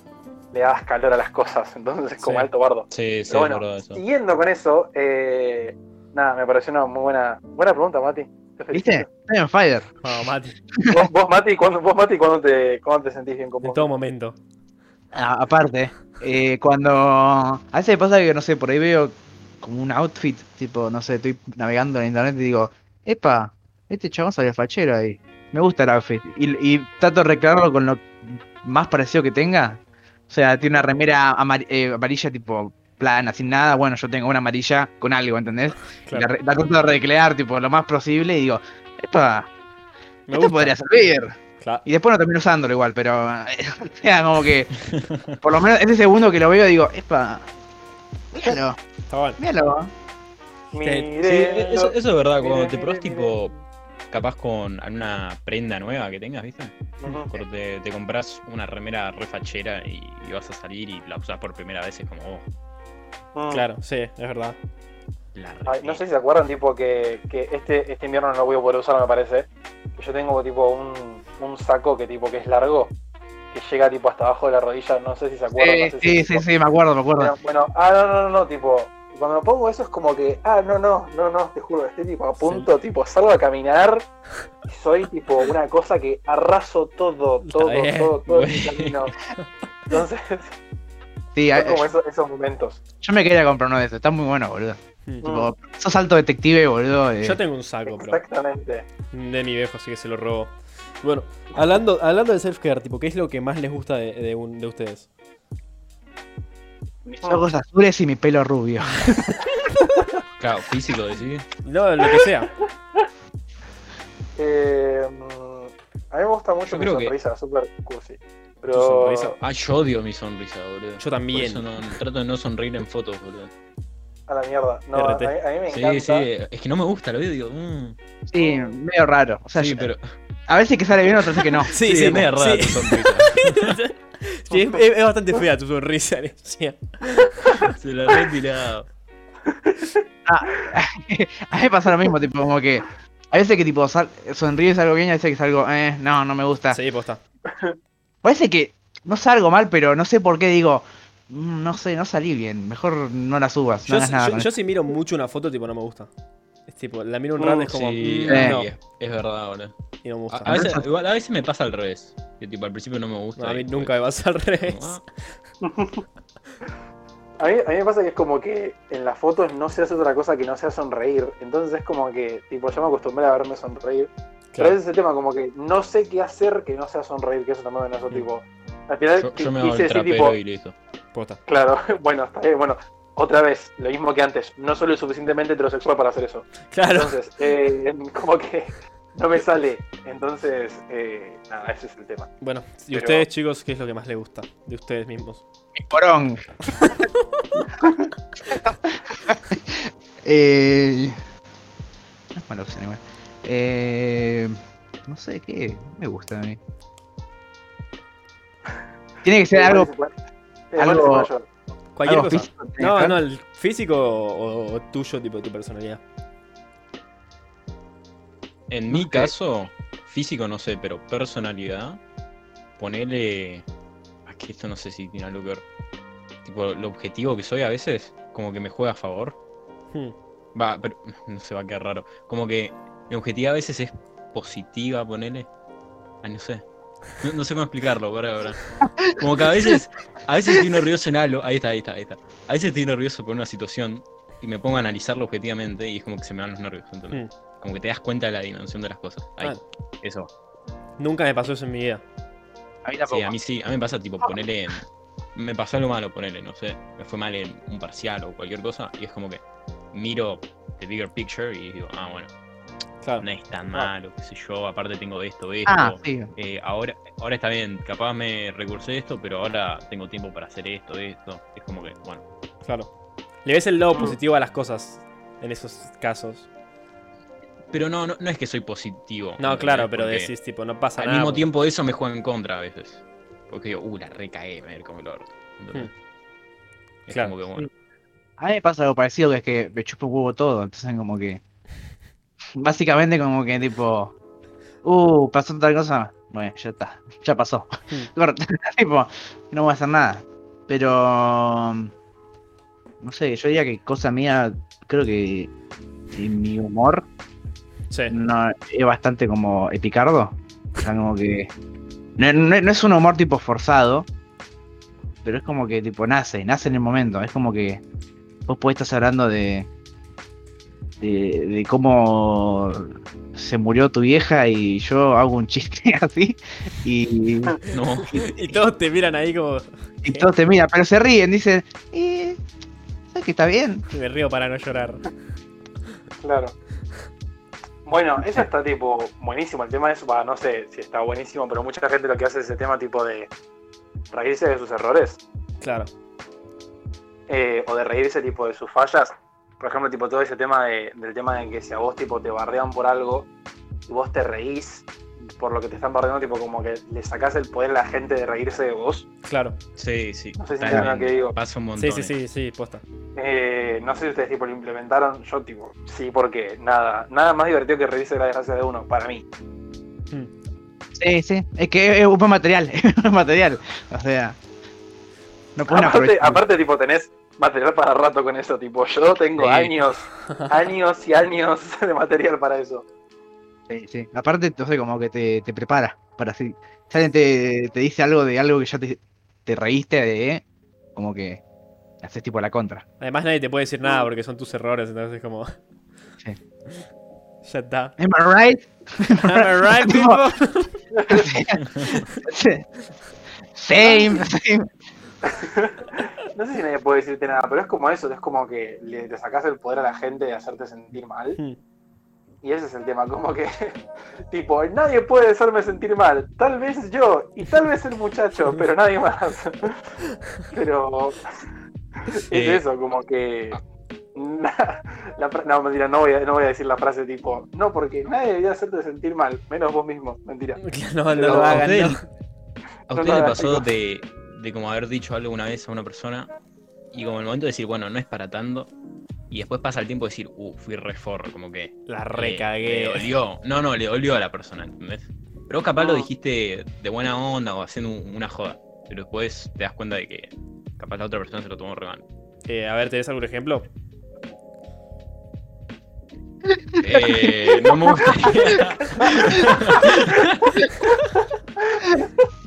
le das calor a las cosas, <laughs> entonces es como Sí. alto bardo. Sí, sí, Pero bueno, eso. siguiendo con eso, eh, nada, me pareció una muy buena, buena pregunta, Mati. Te ¿Viste? Estoy en fire. Vamos, Mati. ¿Vos, vos, Mati, ¿cuándo, vos, Mati, ¿cuándo te, cuándo te sentís bien con En todo momento. Ah, aparte, eh, cuando. A veces me pasa que, no sé, por ahí veo como un outfit, tipo, no sé, estoy navegando en internet y digo, epa, este chabón sale fachero ahí. Me gusta el outfit. Y, y trato de recrearlo con lo más parecido que tenga. O sea, tiene una remera amar- eh, amarilla, tipo, plana, sin nada. Bueno, yo tengo una amarilla con algo, ¿entendés? <laughs> La, la trato de recrear, tipo, lo más posible y digo, epa, Me esto gusta. podría servir. Claro. Y después no termino usándolo igual, pero. <laughs> O sea, como que. Por lo menos ese segundo que lo veo, digo, epa. Míralo, Está bueno. míralo. Sí, eso, eso es verdad, Mire, cuando te probás tipo, capaz con alguna prenda nueva que tengas, ¿viste? Cuando te, te compras una remera refachera y, y vas a salir y la usás por primera vez, es como, oh, Mm. Claro, sí, es verdad. Ay, no sé si se acuerdan, tipo, que, que este, este invierno no lo voy a poder usar, me parece. Yo tengo, tipo, un, un saco que, tipo, que es largo, que llega, tipo, hasta abajo de la rodilla. No sé si se acuerdan. no Sí, si- sí, sí, sí, me acuerdo, me acuerdo. Bueno, ah, no, no, no, no, tipo, cuando me pongo eso es como que, ah, no, no, no, no, te juro, estoy, tipo, a punto, tipo, salgo a caminar y soy, tipo, una cosa que arraso todo, todo, todo, todo en mi camino. Entonces, Sí, a- como esos, esos momentos. yo me quería comprar uno de esos, está muy bueno, boludo. Mm. Tipo, sos alto detective, boludo. eh. Yo tengo un saco, pero Exactamente. de mi viejo, así que se lo robo. Bueno, hablando, hablando de self-care, tipo, ¿qué es lo que más les gusta de, de, un- de ustedes? Mis ojos azules y mi pelo rubio. <laughs> Claro, físico, decís. No, lo que sea. Eh, mm, a mí me gusta mucho Yo mi creo que- sonrisa, súper cursi. Tu Pero. sonrisa. Ay, yo odio mi sonrisa, boludo. Yo Por también. eso no, trato de no sonreír en fotos, boludo. A la mierda. No, a, mí, a mí me Sí, encanta. sí, es que no me gusta, lo veo digo, mmm. Sí, medio raro. O sea, Sí, yo- pero. a veces que sale bien, otras veces que no. <laughs> Sí, Sí, sí, es medio rara sí. tu sonrisa. <laughs> Sí, es, es- es bastante fea tu sonrisa. <laughs> Se lo he retirado. A mí me pasa lo mismo, tipo, como que. A veces que tipo sal- sonríes algo bien y a veces que salgo, eh, no, no me gusta. Sí, posta. Parece que no salgo mal, pero no sé por qué digo, "Mm, no sé, no salí bien, mejor no la subas, no Yo, hagas nada. yo- yo eso". si miro mucho una foto, tipo, no me gusta. Es tipo, la miro un Mm, rato, es como, Sí, mm, eh. no, es, verdad, boludo. y no me A, gusta. a veces, igual, a veces me pasa al revés. Que tipo, al principio no me gusta. No, a mí nunca me vas al revés. ah, <laughs> A mí, a mí me pasa que es como que en las fotos no se hace otra cosa que no sea sonreír. Entonces es como que, tipo, yo me acostumbré a verme sonreír. Pero ese es el tema, como que no sé qué hacer que no sea sonreír, que eso también me eso, Mm. tipo. Al final Yo, yo me quise decir, tipo, y listo. Posta. claro, <laughs> bueno, está bien, bueno, otra vez, lo mismo que antes, no soy lo suficientemente heterosexual para hacer eso. Claro. Entonces, eh, <laughs> como que no me sale. Entonces, eh, nada, ese es el tema. Bueno, y Pero- ustedes, chicos, ¿qué es lo que más les gusta de ustedes mismos? Mi porón. <laughs> eh... No es igual. Eh... No sé, ¿qué me gusta a mí? Tiene que ser algo, algo-. Cualquier algo cosa. físico. No, no, el físico o, o tuyo, tipo, de tu personalidad. En mi caso, físico no sé, pero personalidad, ponele. Aquí esto no sé si tiene algo que ver. Tipo, lo objetivo que soy a veces, como que me juega a favor. Hmm. Va, pero <laughs> no se va a quedar raro. Como que mi objetividad a veces es positiva, ponele. Ay, no sé. No, no sé cómo explicarlo, por ahora. Como que a veces, a veces estoy nervioso en algo. Ahí está, ahí está, ahí está. A veces estoy nervioso por una situación y me pongo a analizarlo objetivamente y es como que se me van los nervios. ¿entendés? Hmm. Como que te das cuenta de la dimensión de las cosas. Ahí, Ah. eso. Nunca me pasó eso en mi vida. A mí tampoco. Sí, a mí sí, a mí me pasa tipo ponerle en. Me pasó algo malo, ponerle, no sé. Me fue mal en un parcial o cualquier cosa. Y es como que miro the bigger picture y digo, ah, bueno, Claro. no es tan malo, qué sé yo. Aparte tengo esto, esto. Ah, sí. Eh, ahora, ahora está bien, capaz me recursé esto, pero ahora tengo tiempo para hacer esto, esto. Es como que, bueno. Claro. Le ves el lado positivo a las cosas en esos casos. Pero no, no, no es que soy positivo. No, claro, pero Porque decís, tipo, no pasa Al nada. mismo porque- tiempo eso me juega en contra a veces. Porque digo, uh, la recae, me como el orto. ¿entendés? Es Claro. como que bueno. A mí me pasa algo parecido que es que me chupa un huevo todo, entonces como que. Básicamente como que tipo. Uh, pasó tal cosa. Bueno, ya está. Ya pasó. Hmm. <laughs> <laughs> Tipo, no voy a hacer nada. Pero. No sé, yo diría que cosa mía, creo que en mi humor Sí. no, es bastante como epicardo. O sea, como que. No, no- no es un humor tipo forzado, pero es como que tipo nace, nace en el momento. Es como que vos podés estar hablando de, de, de cómo se murió tu vieja y yo hago un chiste <laughs> así y, <laughs> No. Y todos te miran ahí como. y todos te miran, pero se ríen, dicen, eh, ¿sabes que está bien? Me río para no llorar. Claro. Bueno, eso está tipo buenísimo. El tema es, va, no sé si está buenísimo, pero mucha gente lo que hace es ese tema tipo de reírse de sus errores. Claro. eh, o de reírse tipo de sus fallas. Por ejemplo, tipo todo ese tema de- del tema de que si a vos tipo te bardean por algo y vos te reís por lo que te están bardeando, tipo como que le sacás el poder a la gente de reírse de vos. Claro. Sí, sí. No sé si lo que digo. Pasa un montón. Sí, sí, sí, sí, posta. Eh, no sé si ustedes tipo lo implementaron, yo tipo, sí, porque nada, nada más divertido que reírse de la desgracia de uno, para mí. Hmm. Sí, sí, es que es un buen material, <laughs> es un buen material. O sea, no pueden Aparte, aprovechar. aparte, tipo, tenés material para rato con eso, tipo, yo tengo Sí. años, <laughs> años y años <laughs> de material para eso. Sí, sí. Aparte, entonces como que te, te prepara para así. Si alguien te, te dice algo de algo que ya te, te reíste de, como que haces tipo la contra. Además, nadie te puede decir nada porque son tus errores, entonces, como. Sí. <laughs> ya está. Am I right? Am I right, people? same, same. <laughs> No sé si nadie puede decirte nada, pero es como eso, es como que le, le sacás el poder a la gente de hacerte sentir mal. Hmm. Y ese es el tema, como que, <laughs> tipo, nadie puede hacerme sentir mal. Tal vez yo, y tal vez el muchacho, <laughs> pero nadie más. Pero es Eh, eso, como que... la fra- no, mentira, no voy, a, no voy a decir la frase tipo, no, porque nadie debería hacerte sentir mal, menos vos mismo, mentira. No, no Pero lo a hagan, ustedes- no. ¿A no, les pasó de, de como haber dicho algo una vez a una persona y como el momento de decir, bueno, no es para tanto. Y después pasa el tiempo de decir, uh, fui reforro, como que. La eh, recagué. le dolió. No, no, le dolió a la persona, ¿entendés? Pero vos capaz lo dijiste de buena onda o haciendo un- una joda. Pero después te das cuenta de que capaz la otra persona se lo tomó re mal. Eh, a ver, ¿tenés algún ejemplo? Eh, no me gustaría. <laughs>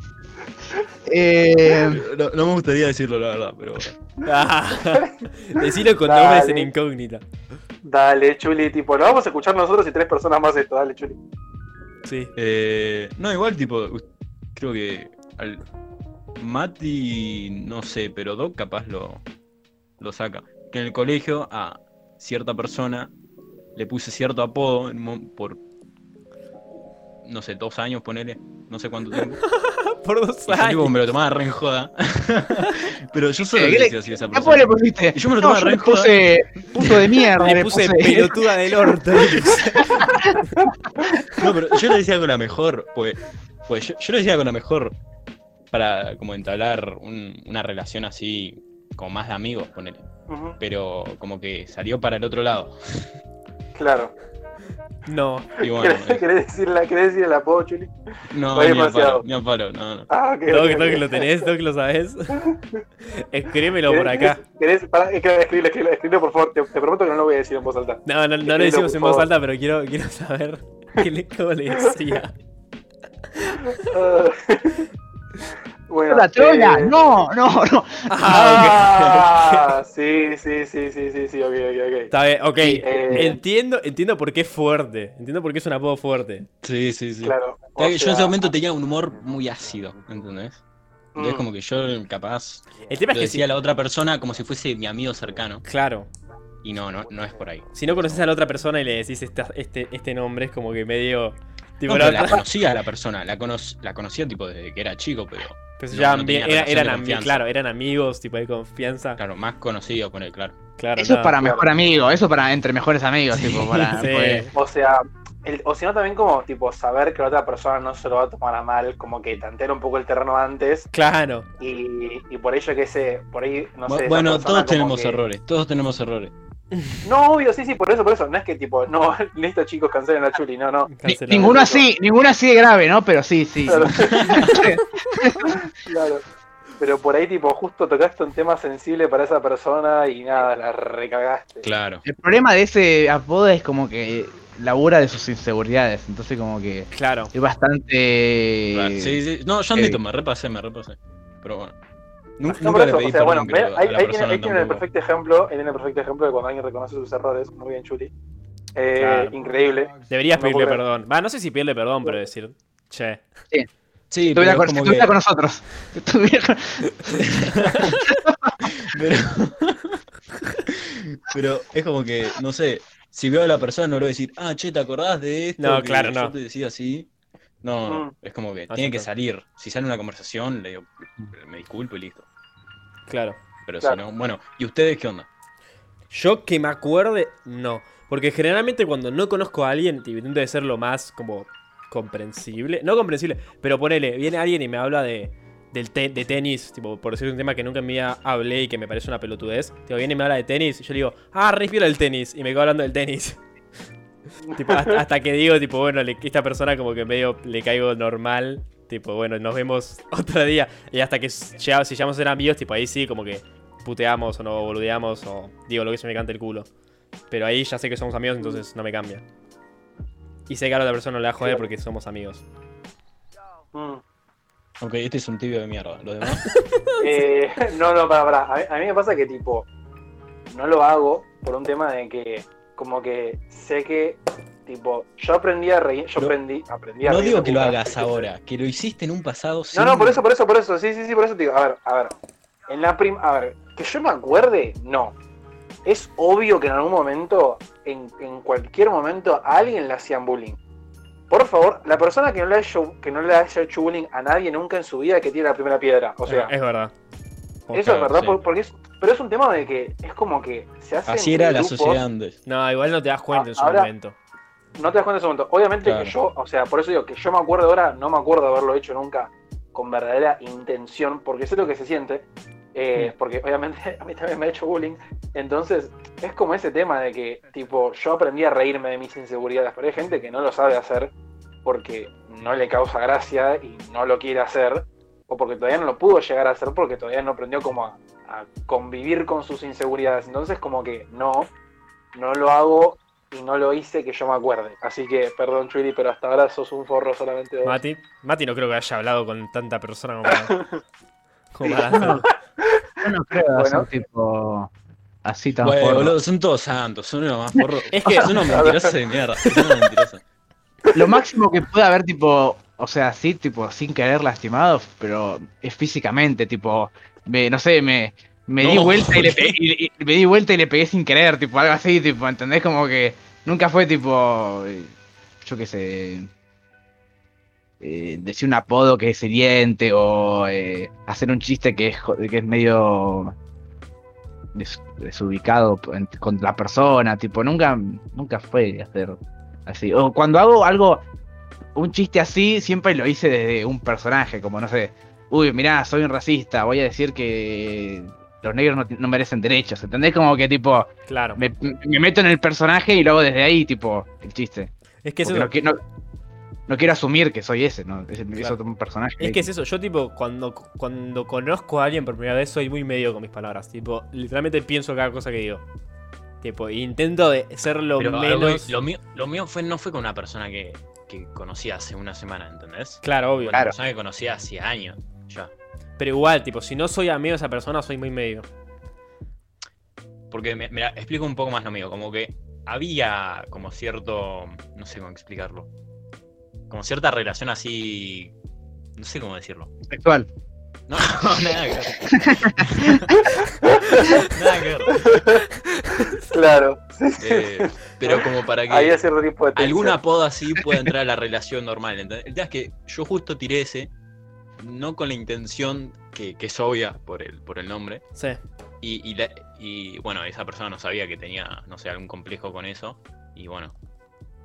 Eh, no, no me gustaría decirlo, la verdad, pero. Ah, <laughs> Decilo con Dale. nombres en incógnita. Dale, Chuli, tipo, lo vamos a escuchar nosotros y tres personas más esto, dale, Chuli. Sí. Eh, no, igual, tipo, creo que al Mati, no sé, pero Doc capaz lo, lo saca. Que en el colegio a cierta persona le puse cierto apodo por, no sé, dos años, ponele, no sé cuánto tiempo. <laughs> Por dos Y yo, me lo tomaba re en joda. <laughs> pero yo solo ¿Qué le le- decía así a esa ¿Qué apodo le persona. pusiste? Yo me lo No, tomaba yo re en joda. puse puto de mierda. Le puse pelotuda del orto. No, pero yo lo decía con la mejor, pues, pues yo, yo lo decía con la mejor para como entablar un- una relación así, como más de amigos, ponele. Ujú, Pero como que salió para el otro lado. Claro. No. Y bueno, ¿Querés, eh, querés decir la, ¿Querés decir el apodo, Chuli? no, ni ni no, no. Ah, ok. Doc, ok, Doc, ok. lo tenés, Doc, lo sabes. <laughs> Escríbelo por ¿Querés- acá. ¿Querés? Pará, escribilo, escribilo, escribilo, escribilo, por favor. Te, te prometo que no lo voy a decir en voz alta. No, no, no lo decimos en voz alta, pero quiero, quiero saber qué le, cómo le decía. <laughs> Bueno. La trola, eh, no, no, no. <laughs> Ah, Ah, <laughs> sí, sí, sí, sí, sí, sí, ok, ok, ok. Está bien, ok. eh, Entiendo, entiendo por qué es fuerte. Entiendo por qué es un apodo fuerte. Sí, sí, sí. Claro. o Yo en ese momento tenía un humor muy ácido, ¿entendés? Entonces mm, como que yo capaz El tema lo es que decía a si, la otra persona como si fuese mi amigo cercano. claro, Y no, no, no es por ahí. si no conoces a la otra persona y le decís esta- este, este nombre, es como que medio. Tipo, No, la pero la otra- conocía a la persona, la, cono- la conocía tipo desde que era chico, pero pues no- ya no bien- tenía era- relación eran amigos, claro, eran amigos, tipo de confianza. claro, más conocido con él, claro. Claro, Eso es para Claro. mejor amigo, eso para entre mejores amigos, tipo, para. <laughs> Sí. pues, O sea, el- o si no también como tipo saber que la otra persona no se lo va a tomar a mal, como que tantear un poco el terreno antes Claro. y, y por ello que sé, por ahí, no sé. esa bueno, todos tenemos que- errores, todos tenemos errores. <laughs> No, obvio, sí, sí, por eso, por eso. No es que tipo, no, <laughs> listo chicos, cancelen a Chuli, no, no. ni- ninguno así, ninguno así de grave, ¿no? Pero sí, sí. <laughs> Claro. Pero por ahí tipo, justo tocaste un tema sensible para esa persona y nada, la recagaste. Claro. El problema de ese apodo es como que labura de sus inseguridades, entonces como que Claro. es bastante... Claro, Sí, sí. No, yo eh, admito, me repasé, me repasé. Pero bueno. No, Nunca por le eso, pedí o sea, bueno, ahí, la ahí tiene, persona ahí tiene el perfecto ejemplo, ahí tiene el perfecto ejemplo de cuando alguien reconoce sus errores. Muy bien, Chuli. Eh, Claro. Increíble. Deberías No pedirle perdón. Va, no sé si pedirle perdón, pero decir, che. Sí, Estuviera pero con, como estuviera que- con nosotros. Estuviera Pero... <laughs> pero es como que, no sé, si veo a la persona no le voy a decir, ah, che, ¿te acordás de esto? No, que claro, yo no. te decía así. No, no, Mm. es como que Ah, tiene que salir. Si sale una conversación, le digo, me disculpo y listo. Claro. Pero Claro. si no, bueno, ¿y ustedes qué onda? Yo que me acuerde, no. Porque generalmente cuando no conozco a alguien, intento de ser lo más como comprensible. No comprensible, pero ponele, viene alguien y me habla de, del te- de tenis, tipo, por decir un tema que nunca en mi vida hablé y que me parece una pelotudez. Tipo, viene y me habla de tenis, y yo le digo, ah, respira el tenis, y me quedo hablando del tenis. Tipo, hasta, hasta que digo, tipo, bueno, le- esta persona como que medio le caigo normal. Tipo, bueno, nos vemos <laughs> otro día. Y hasta que llega- si llegamos a ser amigos, tipo, ahí sí, como que puteamos o no boludeamos o digo lo que se me canta el culo. Pero ahí ya sé que somos amigos, entonces no me cambia. Y sé que a la otra persona no le va a joder porque somos amigos. Mm. Ok, este es un tibio de mierda. ¿Los demás? <laughs> Eh, no, no, para, para. A mí, a mí me pasa que tipo, no lo hago por un tema de que como que sé que tipo, yo aprendí a reír, yo No- aprendí, aprendí a No reír digo que lo hagas ahora, que lo hiciste en un pasado No, no, sin- por eso, por eso, por eso, sí, sí, sí, por eso te digo, a ver, a ver, en la prim, a ver, que yo me acuerde, no. Es obvio que en algún momento, en, en cualquier momento, a alguien le hacían bullying. Por favor, la persona que no, le haya, hecho- que no le haya hecho bullying a nadie nunca en su vida que tire la primera piedra. O sea, es verdad. Eso es verdad, sí. porque es, pero es un tema de que es como que se hace Así era la sociedad antes. No, igual no te das cuenta en su Ahora- momento. No te das cuenta en ese momento. Obviamente Claro. que yo, o sea, por eso digo que yo me acuerdo ahora, no me acuerdo haberlo hecho nunca con verdadera intención, porque sé lo que se siente, eh, Mm. porque obviamente <laughs> a mí también me ha hecho bullying, entonces es como ese tema de que, tipo, yo aprendí a reírme de mis inseguridades, pero hay gente que no lo sabe hacer porque no le causa gracia y no lo quiere hacer, o porque todavía no lo pudo llegar a hacer porque todavía no aprendió como a, a convivir con sus inseguridades. Entonces como que no, no lo hago y no lo hice que yo me acuerde. Así que, perdón Chuli, pero hasta ahora sos un forro solamente vos. Mati. Mati no creo que haya hablado con tanta persona como <laughs> para, como para Yo no, creo Bueno. hacer tipo así tan boludo, son todos santos, son unos más forros. Es que- son unos mentirosos de mierda. Son unos mentirosos. Lo máximo que puede haber, tipo, o sea, sí, tipo, sin querer lastimado, pero es físicamente, tipo, me, no sé, me, me di vuelta y le pegué, <laughs> y- y- me di vuelta y le pegué sin querer, tipo, algo así, tipo, ¿entendés? Como que nunca fue tipo, yo qué sé, eh, decir un apodo que es hiriente o eh, hacer un chiste que es, que es medio des- desubicado con la persona, tipo, nunca, nunca fue hacer así. O cuando hago algo, un chiste así, siempre lo hice desde un personaje, como no sé, uy, mirá, soy un racista, voy a decir que los negros no, no merecen derechos, ¿entendés? Como que tipo, Claro. me, me meto en el personaje y luego desde ahí, tipo, el chiste. Es que eso. no, no- no quiero asumir que soy ese, ¿no? Es, es Claro. otro personaje. Es que es eso, yo tipo, cuando, cuando conozco a alguien por primera vez soy muy medio con mis palabras. Tipo, literalmente pienso cada cosa que digo. Tipo, intento de ser lo Pero algo- menos. lo mío, lo mío fue, no fue con una persona que, que conocí hace una semana, ¿entendés? Claro, obvio. Con Claro. una persona que conocía hace años ya. Pero igual, tipo, si no soy amigo de esa persona, soy muy medio. Porque, me- mira, explico un poco más lo mío. Como que había como cierto. No sé cómo explicarlo. Como cierta relación así. No sé cómo decirlo. Sexual. No, <laughs> nada que ver. <laughs> nada que ver. Claro, sí, sí. Eh, pero como para que. Había cierto tipo de tensión. algún apodo así puede entrar a la relación normal. ¿entendés? El tema es que yo justo tiré ese, no con la intención que, que es obvia por el, por el nombre. Sí. Y, y, la- y, bueno, esa persona no sabía que tenía, no sé, algún complejo con eso. Y bueno,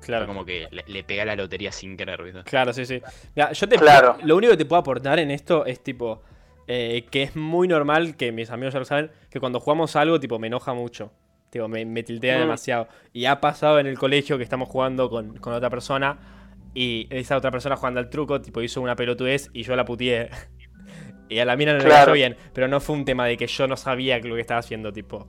fue Claro. como que le, le pegué a la lotería sin querer, ¿viste? Claro, sí, sí. Mira, yo te Claro. lo único que te puedo aportar en esto es tipo eh, que es muy normal que mis amigos ya lo saben que cuando jugamos algo tipo me enoja mucho. Tipo, me, me tiltea Mm. demasiado. Y ha pasado en el colegio que estamos jugando con, con otra persona y esa otra persona jugando al truco, tipo, hizo una pelotudez y yo la putié. <laughs> y a la mina no le Claro. cayó bien. Pero no fue un tema de que yo no sabía lo que estaba haciendo, tipo.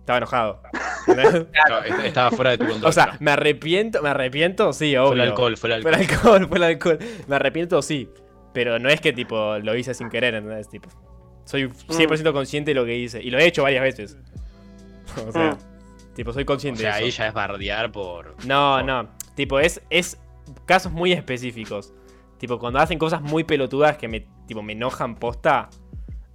Estaba enojado. <laughs> Claro, est- Estaba fuera de tu control. o sea, me arrepiento, me arrepiento, sí, obvio. fue el alcohol, fue el Fue alcohol. el alcohol, fue el alcohol. Me arrepiento, sí. Pero no es que, tipo, lo hice sin querer, ¿entendés? Tipo, soy 100% consciente de lo que hice. Y lo he hecho varias veces. <laughs> O sea, tipo, soy O consciente sea, de ahí eso. ya es bardear por. No, por- no. Tipo, es, es casos muy específicos. Tipo, cuando hacen cosas muy pelotudas que me, tipo, me enojan posta,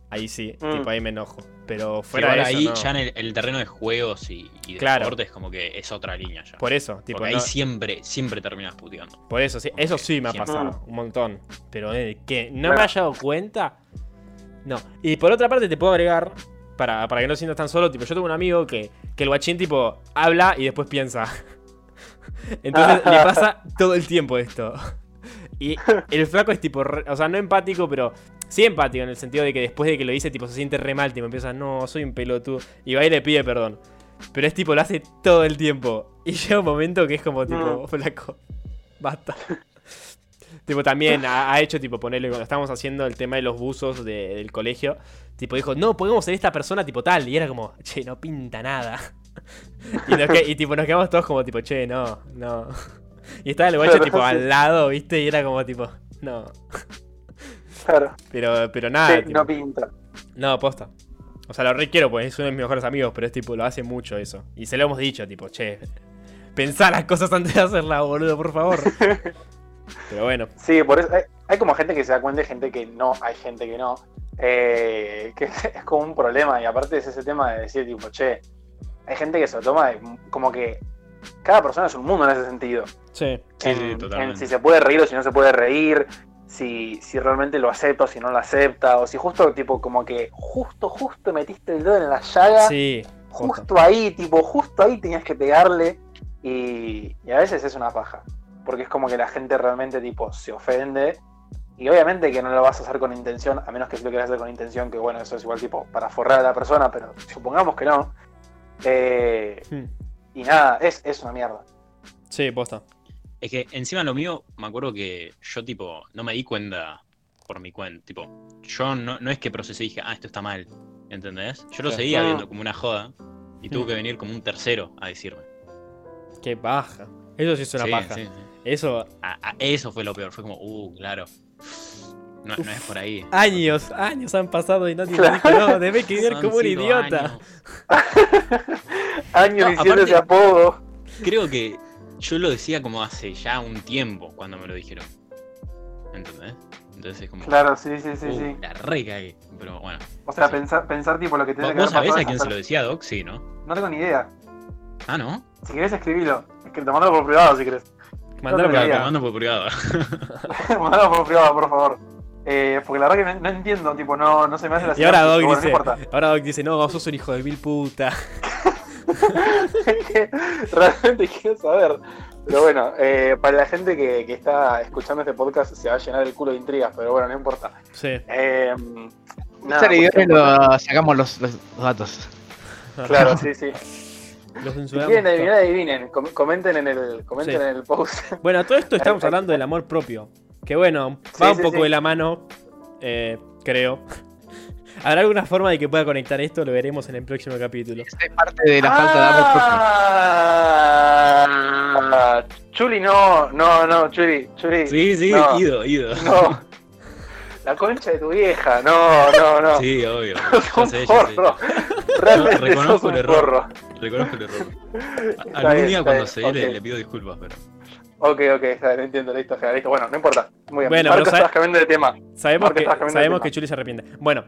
ahí sí, Mm. tipo, ahí me enojo. Pero fuera Igual de eso, ahí no. ya en el, el terreno de juegos y, y de Claro. deportes como que es otra línea ya. Por eso, tipo, Porque no- ahí siempre, siempre terminas puteando. Por eso, sí, eso sí me ha pasado, un montón. Pero eh, que no me haya dado cuenta, no. Y por otra parte te puedo agregar, para, para que no sientas tan solo, tipo, yo tengo un amigo que, que el guachín, tipo, habla y después piensa. <laughs> Entonces le pasa todo el tiempo esto. Y el flaco es tipo, re- o sea, no empático, pero sí empático en el sentido de que después de que lo dice, tipo, se siente re mal, tipo, empieza, no, soy un pelotudo. Y va y le pide perdón. Pero es tipo, lo hace todo el tiempo. Y llega un momento que es como, tipo, flaco, basta. Tipo, también ha, ha hecho, tipo, ponerle, cuando estábamos haciendo el tema de los buzos de- del colegio, tipo, dijo, no, podemos ser esta persona, tipo, tal. Y era como, che, no pinta nada. <laughs> y, nos que- y, tipo, nos quedamos todos como, tipo, che, no, no. <laughs> Y estaba el guacho, Claro, tipo, sí. al lado, ¿viste? Y era como, tipo, no. Claro. Pero, pero nada, Sí, tipo, no pinta. no, posta. O sea, lo re quiero, pues es uno de mis mejores amigos, pero es tipo, lo hace mucho eso. Y se lo hemos dicho, tipo, che, pensá las cosas antes de hacerlas, boludo, por favor. <laughs> Pero bueno, Sí, por eso hay, hay como gente que se da cuenta y gente que no, hay gente que no. eh, que <laughs> es como un problema y aparte es ese tema de decir tipo, che, hay gente que se lo toma de- como que cada persona es un mundo en ese sentido. sí. Sí, en, sí, en totalmente. si se puede reír o si no se puede reír, si, si realmente lo acepta o si no lo acepta, o si justo tipo como que justo, justo metiste el dedo en la llaga, Sí, justo ahí, tipo, justo ahí tenías que pegarle y, y a veces es una paja, porque es como que la gente realmente tipo se ofende Y obviamente que no lo vas a hacer con intención, a menos que si lo quieras hacer con intención, que bueno, eso es igual tipo para forrar a la persona, pero supongamos que no. Eh, Hmm. y nada, es, es una mierda. Sí, posta. Es que encima lo mío, me acuerdo que yo tipo, no me di cuenta por mi cuenta. Tipo, yo no, no es que procesé y dije, ah, esto está mal. ¿Entendés? Yo lo Sí. seguía Ah. viendo como una joda. Y tuvo Mm. que venir como un tercero a decirme. Qué baja. Eso sí es una Sí, paja. sí, sí. Eso, A- a- eso fue lo peor. Fue como, uh, claro. No, no es por ahí. años, años han pasado y nadie me dijo, no, debe quedar como un idiota. años. <laughs> Años No, diciendo aparte- ese apodo. Creo que yo lo decía como hace ya un tiempo cuando me lo dijeron. ¿Entendés? Entonces es como. Claro, sí, sí, sí, uh, sí. La re cagué. Pero bueno. O sea, pensar, pensar tipo lo que ¿Vos, tiene que vos sabés a es quién se lo decía, Doc? Sí, ¿no? No tengo ni idea. Ah, ¿no? Si querés escribilo. Es que te mando por privado si querés. Mandalo por mando por privado. <laughs> Mandalo por privado, por favor. Eh, porque la verdad que no, no entiendo, tipo, no, no se me hace la Y ahora Doc bueno, dice, no importa. ahora Doc dice, no, vos sos un hijo de mil puta. <laughs> que realmente quiero saber. Pero bueno, eh, para la gente que, que está escuchando este podcast se va a llenar el culo de intrigas, pero bueno, no importa. Sí. Eh, nada, lo sacamos los, los datos. Claro, <laughs> sí, sí. Los Si censuramos quieren todo. adivinar, adivinen. Com- comenten en el, comenten Sí. en el post. <laughs> Bueno, a todo esto estamos hablando del amor propio. Que bueno, Sí, va un sí, poco sí. de la mano, eh, creo. <laughs> ¿Habrá alguna forma de que pueda conectar esto? Lo veremos en el próximo capítulo. Es parte de la falta de amor propio. Ah, Chuli, no, no, no, Chuli, Chuli. Sí, sí, no, ido, ido. No. <laughs> La concha de tu vieja, no, no, no. Sí, obvio. sos <laughs> un porro. Realmente No, reconozco sos un el error. porro. Reconozco el error. Está Algún bien, día cuando se dé le, pido disculpas, pero. Ok, ok, está bien, entiendo, listo, ya, listo. Bueno, no importa. Muy bien. Bueno, Marco, pero estás cambiando de tema. Sabemos Marco, que, sabemos que Chuli se arrepiente. Bueno,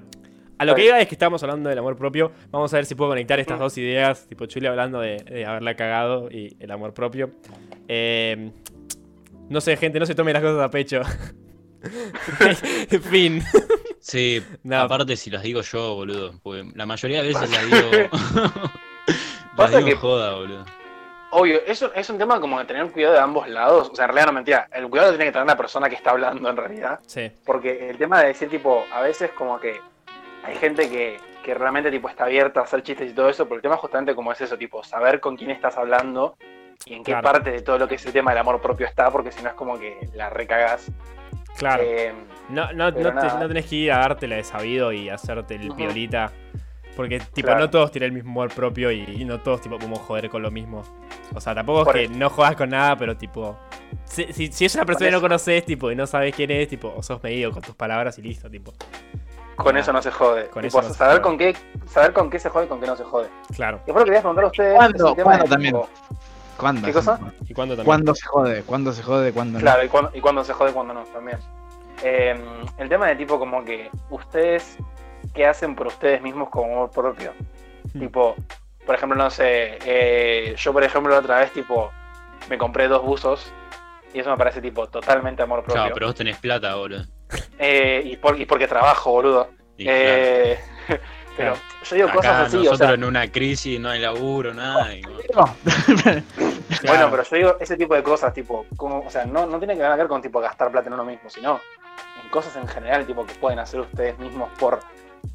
a lo que iba es que estamos hablando del amor propio. Vamos a ver si puedo conectar estas dos ideas. Tipo, Chuli hablando de, de haberla cagado y el amor propio. Eh, no sé, gente, no se tomen las cosas a pecho. <laughs> fin. Sí, No. aparte si las digo yo, boludo. Porque la mayoría de veces las digo. <laughs> <laughs> las digo que- joda, boludo. Obvio, eso es un tema como de tener cuidado de ambos lados. O sea, en realidad no mentira. El cuidado lo tiene que tener la persona que está hablando en realidad. Sí, Porque el tema de decir, tipo, a veces como que hay gente que, que realmente tipo está abierta a hacer chistes y todo eso, pero el tema justamente como es eso, tipo, saber con quién estás hablando y en qué Claro. parte de todo lo que es el tema del amor propio está, porque si no es como que la recagas. Claro. Eh, No, no, no, te- no tenés que ir a dártela de sabido y hacerte el Ujú. piolita. Porque, tipo, Claro. no todos tienen el mismo amor propio y, y no todos, tipo, podemos joder con lo mismo. O sea, tampoco Por es que no jodas con nada, pero, tipo. Si, si, si es una persona que no conoces, tipo, y no sabes quién es, tipo, o sos medido con tus palabras y listo, tipo. con eso no se jode. con Tipo, eso no se saber jode. con qué, saber con qué se jode y con qué no se jode. Claro. Y después lo que quería preguntar a ustedes ¿Cuándo? ¿Cuándo también? tipo, ¿Cuándo? ¿Qué cosa? ¿Y cuándo también? ¿Cuándo se jode? ¿Cuándo se jode? ¿Cuándo no? Claro, y cuándo, y cuándo se jode y cuándo no, también. Eh, el tema de tipo como que ustedes, ¿qué hacen por ustedes mismos como amor propio? Hmm. Tipo, por ejemplo, no sé, eh, yo por ejemplo la otra vez tipo me compré dos buzos y eso me parece tipo totalmente amor propio. Claro, pero vos tenés plata, boludo. Eh, y, por- y porque trabajo, boludo. Y claro, Eh, <laughs> pero yo digo acá cosas así, o nosotros sea, en una crisis, no hay laburo, nada. y- No. <laughs> bueno, pero yo digo ese tipo de cosas, tipo, como, o sea, no, no tiene que ver con tipo gastar plata en uno mismo, sino en cosas en general, tipo, que pueden hacer ustedes mismos por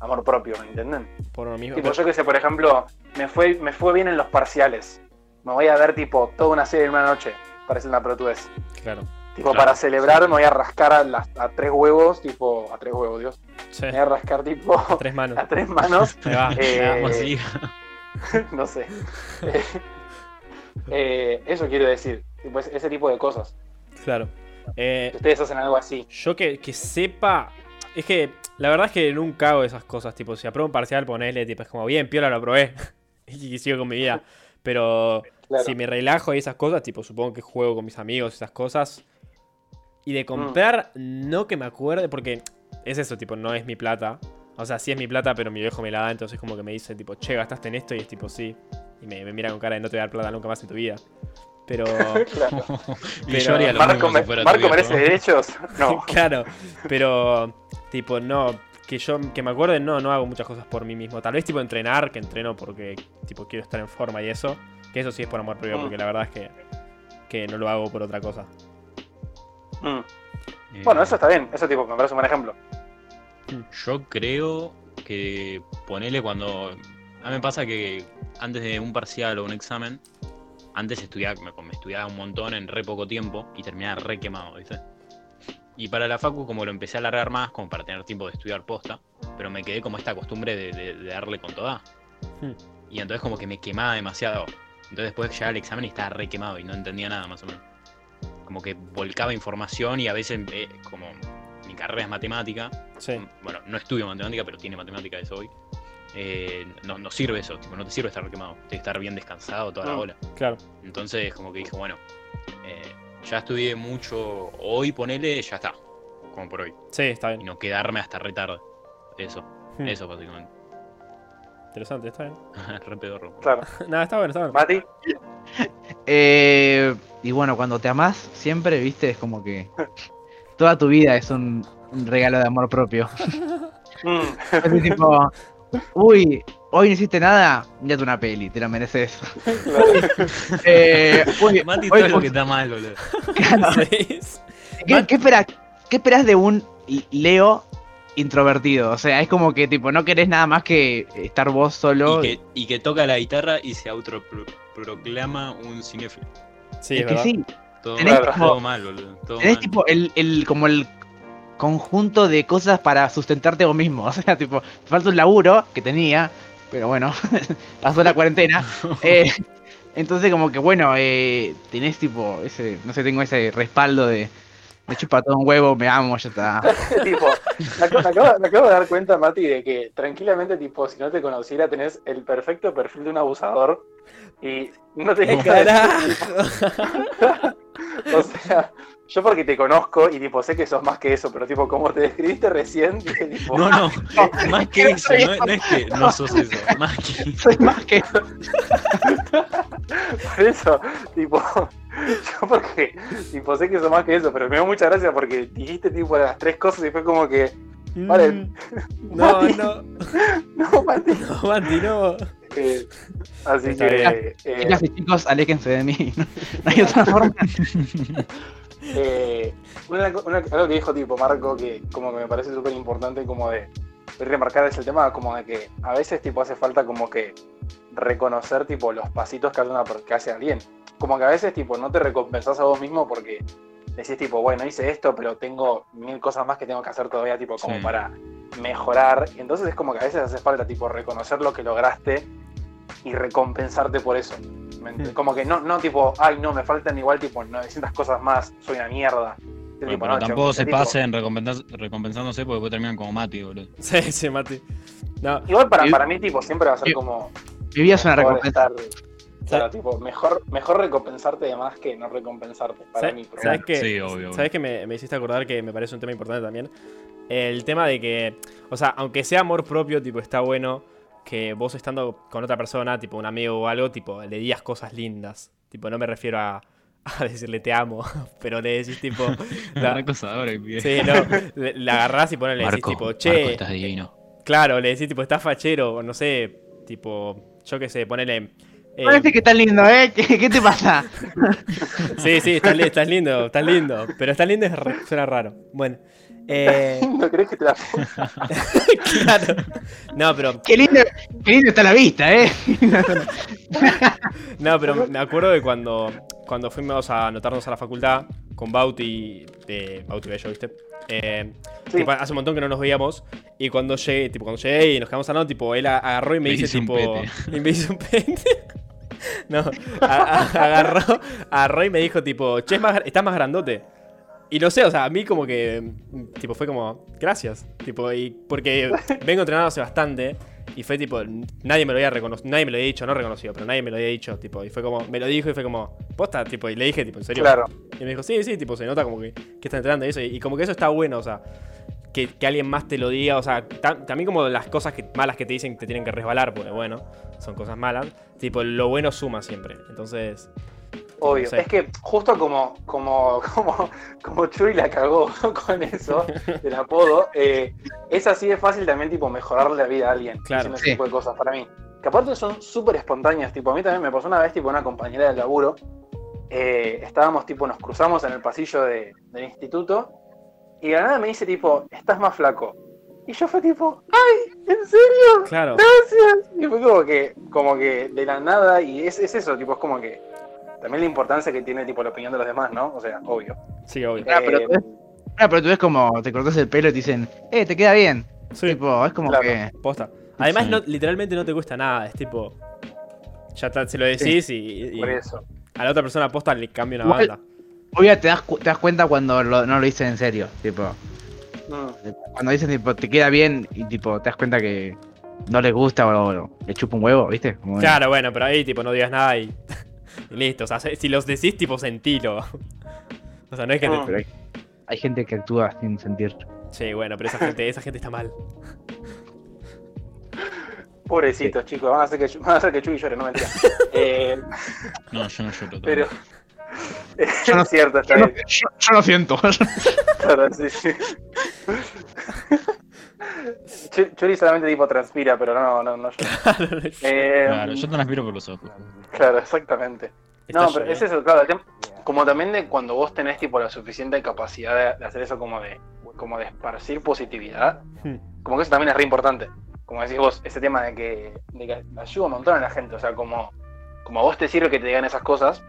amor propio, ¿me entienden? Por lo mismo. Tipo, yo que sé, por ejemplo, me fue, me fue bien en los parciales. Me voy a ver, tipo, toda una serie en una noche. Parece una pelotudez. Claro. Tipo, Claro. para celebrar me voy a rascar a, las, a tres huevos, tipo, a tres huevos, Dios. Sí. Me voy a rascar, tipo, Tres manos. a tres manos. <laughs> Va. Eh, así. <laughs> no sé. Eh, eh, eso quiero decir. Tipo, ese, tipo de cosas. Claro. Eh, ustedes hacen algo así. Yo que, que sepa. Es que la verdad es que nunca hago esas cosas. Tipo, si apruebo un parcial, ponele, tipo, es como bien, piola, lo aprobé. <laughs> y sigo con mi vida. Pero Claro. si me relajo y esas cosas, tipo, supongo que juego con mis amigos, esas cosas. Y de comprar, no que me acuerde, porque es eso, tipo, no es mi plata. O sea, sí es mi plata, pero mi viejo me la da, entonces como que me dice, tipo, che, gastaste en esto y es tipo, sí. Y me, me mira con cara de no te voy a dar plata nunca más en tu vida. Pero, <laughs> Claro. Y Pero- yo haría lo Marco, mismo me- si fuera tu Marco viejo. merece derechos. <laughs> No. claro, pero, tipo, no, que yo, que me acuerde, no, no hago muchas cosas por mí mismo. Tal vez, tipo, entrenar, que entreno porque, tipo, quiero estar en forma y eso. Que eso sí es por amor propio, Mm. porque la verdad es que, que no lo hago por otra cosa. Mm. Eh, Bueno, eso está bien, eso tipo me parece un buen ejemplo. Yo creo que ponele cuando. A mí me pasa que antes de un parcial o un examen, antes estudiaba, me, me estudiaba un montón en re poco tiempo y terminaba re quemado, ¿viste? Y para la facu, como lo empecé a alargar más, como para tener tiempo de estudiar posta, pero me quedé como esta costumbre de, de- de darle con toda. Hmm. Y entonces como que me quemaba demasiado. Entonces después llegaba el examen y estaba re quemado y no entendía nada más o menos. Como que volcaba información y a veces, eh, como mi carrera es matemática, Sí. bueno, no estudio matemática, pero tiene matemática eso hoy. Eh, no, no sirve eso, tipo, no te sirve estar quemado, tienes que estar bien descansado toda la Mm. bola. Claro. Entonces, como que dije, bueno, eh, ya estudié mucho, hoy ponele, ya está, como por hoy. Sí, está Y bien. no quedarme hasta re tarde. Eso, Hmm. eso básicamente. Interesante, está bien. <laughs> re pedorro. Claro. <laughs> Nada, está bueno, está bueno. Mati, Eh, y bueno, cuando te amás, siempre, viste, es como que toda tu vida es un, un regalo de amor propio. <laughs> mm, Es tipo, uy, hoy no hiciste nada, mírate una peli, te lo mereces. claro. Eh, uy, Mati, hoy todo lo que está mal, boludo. <laughs> ¿Qué, qué esperas, ¿Qué esperas de un Leo introvertido? O sea, es como que tipo, no querés nada más que estar vos solo. Y que, y que toca la guitarra y se autoproclama un cinéfilo. Sí, es es que verdad. sí, Todo, Tenés mal, como- todo mal, boludo. Todo tenés mal. tipo el, el, como el conjunto de cosas para sustentarte vos mismo. <laughs> O sea, tipo, falta un laburo que tenía, pero bueno, <laughs> pasó la cuarentena. <laughs> Eh, entonces como que bueno, eh, tenés tipo ese, no sé, tengo ese respaldo de me chupa todo un huevo, me amo, ya está. <laughs> tipo, me acabo, me acabo- me acabo de dar cuenta, Mati, de que tranquilamente, tipo, si no te conociera, tenés el perfecto perfil de un abusador y no te ¡Qué carajo! O sea, yo porque te conozco y tipo sé que sos más que eso, pero tipo como te describiste recién, dije tipo, No, no, <laughs> más que eso, no, no es que no sos eso, más que <laughs> Soy más que por eso, tipo, <laughs> yo porque tipo sé que sos más que eso, pero me dio mucha gracia porque dijiste tipo las tres cosas y fue como que, Vale. Mm. No, <laughs> no, <laughs> no, Mati. no, Mati, no. Eh, así Está que, eh, chicas y chicos, aléjense de mí. No, no hay otra forma. Eh, una, una- algo que dijo tipo Marco que como que me parece súper importante como de remarcar es el tema como de que a veces tipo hace falta como que reconocer tipo los pasitos que hace una que hace alguien. Como que a veces tipo no te recompensás a vos mismo porque decís tipo, bueno, hice esto, pero tengo mil cosas más que tengo que hacer todavía tipo como Sí. para mejorar. Y entonces es como que a veces hace falta tipo reconocer lo que lograste y recompensarte por eso. ¿Me ent- Mm. Como que no, no tipo, ay no, me faltan igual tipo 900 cosas más, soy una mierda. Es Bueno, tipo, pero no, tampoco se tipo- pasen recompensándose porque después terminan como Mati, boludo. <laughs> Sí, sí, Mati. No, Igual para, para mí tipo siempre va a ser como es una recompensa. estar- claro, tipo, mejor, mejor recompensarte de más que no recompensarte para ¿sabes, mí. pero sabes qué? Sí, obvio, obvio. ¿Sabes que me, me hiciste acordar que me parece un tema importante también? El tema de que, o sea, aunque sea amor propio, tipo, está bueno que vos estando con otra persona, tipo un amigo o algo, tipo, le digas cosas lindas. Tipo, no me refiero a, <laughs> a decirle te amo, <laughs> pero le decís tipo... <laughs> la- Una cosa ahora que pide. sí, no, le, la agarrás y ponele, le decís tipo, Marco, che, estás divino. claro, le decís tipo, estás fachero, o no sé, tipo, yo qué sé, ponele... eh, Parece que estás lindo, ¿eh? ¿Qué, qué te pasa? Sí, sí, estás, li- estás lindo, estás lindo. Pero estás lindo es suena raro. Bueno. Eh, <laughs> ¿No crees que te la <laughs> claro. No, pero, Qué lindo, qué lindo está la vista, ¿eh? <laughs> no, pero me acuerdo de cuando, cuando fuimos a anotarnos a la facultad con Bauti, eh, Bauti Bello, ¿viste? Eh, Sí. tipo, hace un montón que no nos veíamos. Y cuando llegué, tipo, cuando llegué y nos quedamos hablando, tipo, él agarró y me, Me dice, tipo. Y me hizo un pete. No, a- a- agarró, agarró y me dijo, tipo, che, es más, estás más grandote. Y no sé, o sea, a mí como que, tipo, fue como, gracias. Tipo, y porque <laughs> vengo entrenando hace bastante y fue tipo, nadie me lo había reconocido, nadie me lo había dicho, no reconocido, pero nadie me lo había dicho, tipo, y fue como, me lo dijo y fue como, posta, tipo, y le dije, tipo, en serio. Claro. Y me dijo, sí, sí, tipo, se nota como que, que está entrenando y eso, y, y como que eso está bueno, o sea, que, que alguien más te lo diga, o sea, ta- también como las cosas que, malas que te dicen que te tienen que resbalar, porque bueno, son cosas malas, tipo, lo bueno suma siempre, entonces, Obvio. Es que justo como, como, <laughs> como, como Chuy la cagó <laughs> con eso, <laughs> del apodo, eh, es así de fácil también tipo mejorarle la vida a alguien Claro. haciendo ese Sí. tipo de cosas para mí. Que aparte son súper espontáneas, tipo, a mí también me pasó una vez, tipo, una compañera del laburo, eh, estábamos, tipo, nos cruzamos en el pasillo de- del instituto Y de la nada me dice tipo, estás más flaco. Y yo fue tipo, ¡ay! ¿En serio? Claro. Gracias. Y fue como que, como que de la nada, y es, es eso, tipo, es como que también la importancia que tiene tipo la opinión de los demás, ¿no? O sea, obvio. Sí, obvio. Ah, pero- Eh, Ah, pero tú ves como te cortas el pelo y te dicen, eh, te queda bien. Sí, Tipo, es como Claro. que. posta. Además, Sí. no, literalmente no te cuesta nada. Es tipo. Ya está, se lo decís y, y por eso. a la otra persona posta le cambia una Igual- banda. Obvio, te das, cu- te das cuenta cuando lo- no lo dicen en serio. Tipo, Mm. cuando dicen, tipo, te queda bien y, tipo, te das cuenta que no les gusta o, o le chupa un huevo, ¿viste? Como, Claro, bueno, pero ahí tipo no digas nada y <laughs> listo. O sea, se- si los decís, tipo sentilo. O sea, no es que te-. Pero hay, hay gente que actúa sin sentir. Sí, bueno, pero esa gente, esa gente está mal. Pobrecitos, chicos, van a hacer que, van a hacer que Chuy llore, no mentira. <laughs> eh, No, yo no lloro todo. pero. Yo <laughs> no- es cierto, está Yo no, bien. yo- yo lo siento. <laughs> Claro, sí, sí. Chu- Churi solamente tipo transpira, pero no, no, no llora. Eh, Claro, yo transpiro por los ojos. Claro, exactamente. No, pero es lloviendo. eso, claro. Como también de cuando vos tenés tipo la suficiente capacidad de, de hacer eso como de, como de esparcir positividad, Hmm. como que eso también es re importante. Como decís vos, ese tema de que, de que ayuda un montón a la gente. O sea, como, como a vos te sirve que te digan esas cosas,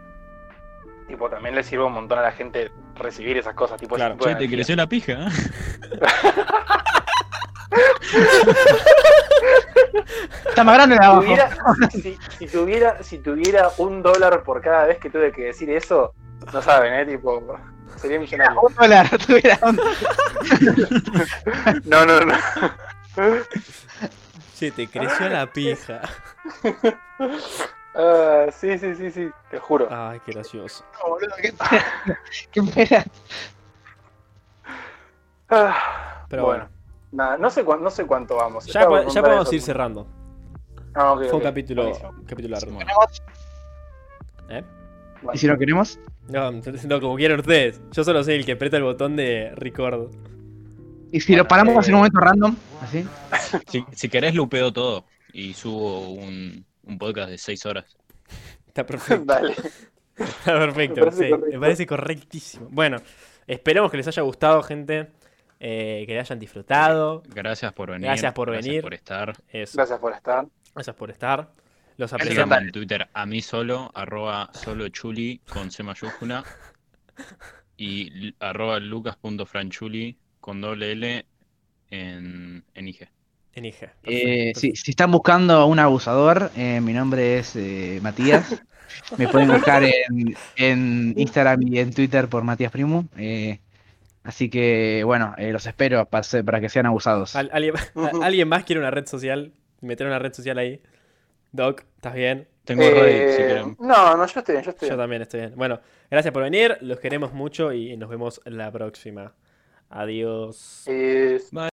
tipo también le sirve un montón a la gente recibir esas cosas. Tipo, ese Claro. Che, te creció la pija, ¿eh? <laughs> Está más grande de Si abajo. tuviera, si, si tuviera, si tuviera un dólar por cada vez que tuve que decir eso, no saben, ¿eh? Tipo, sería millonario. Un dólar, <laughs> tuviera un- No, no, no. Che, te creció la pija. Ah, sí, sí, sí, sí, te juro. Ay, qué gracioso. boludo, qué pena. Qué pena. Ah, Pero bueno, nada, no sé, cuán- no sé cuánto vamos. Ya, podemos eso. ir cerrando. Ah, Fue un ok, capítulo, capítulo largo. ¿Eh? Bueno. ¿Y si no queremos? No, no, como quieran ustedes. Yo solo soy el que aprieta el botón de record. ¿Y si lo paramos eh, en un momento random? ¿Así? <laughs> si, si querés, lupeo todo y subo un, un podcast de 6 horas. Está perfecto. <laughs> Dale. Está perfecto. Me parece sí, me parece correctísimo. Bueno, esperemos que les haya gustado, gente. Eh, que hayan disfrutado. Gracias por venir. Gracias por venir. por estar. Eso. Gracias por estar. Gracias por estar. Los Gracias, apreciamos. En Twitter a mí solo, arroba solo chuli con C mayúscula. <laughs> Y arroba lucas.franchuli con doble L en, en IG. En IG. Eh, Perfecto. si, si están buscando un abusador, eh, mi nombre es eh, Matías. Me pueden buscar en, en Instagram y en Twitter por Matías Primo. eh, así que, bueno, eh, los espero para, ser- para que sean abusados. Al- ¿Alguien, <laughs> a- ¿Alguien más quiere una red social? Meter una red social ahí. Doc, ¿estás bien? Tengo Eh, Reddit si quieren. no, no, yo estoy bien, yo estoy Yo bien. también estoy bien. Bueno, gracias por venir. Los queremos mucho y nos vemos la próxima. Adiós. Eh,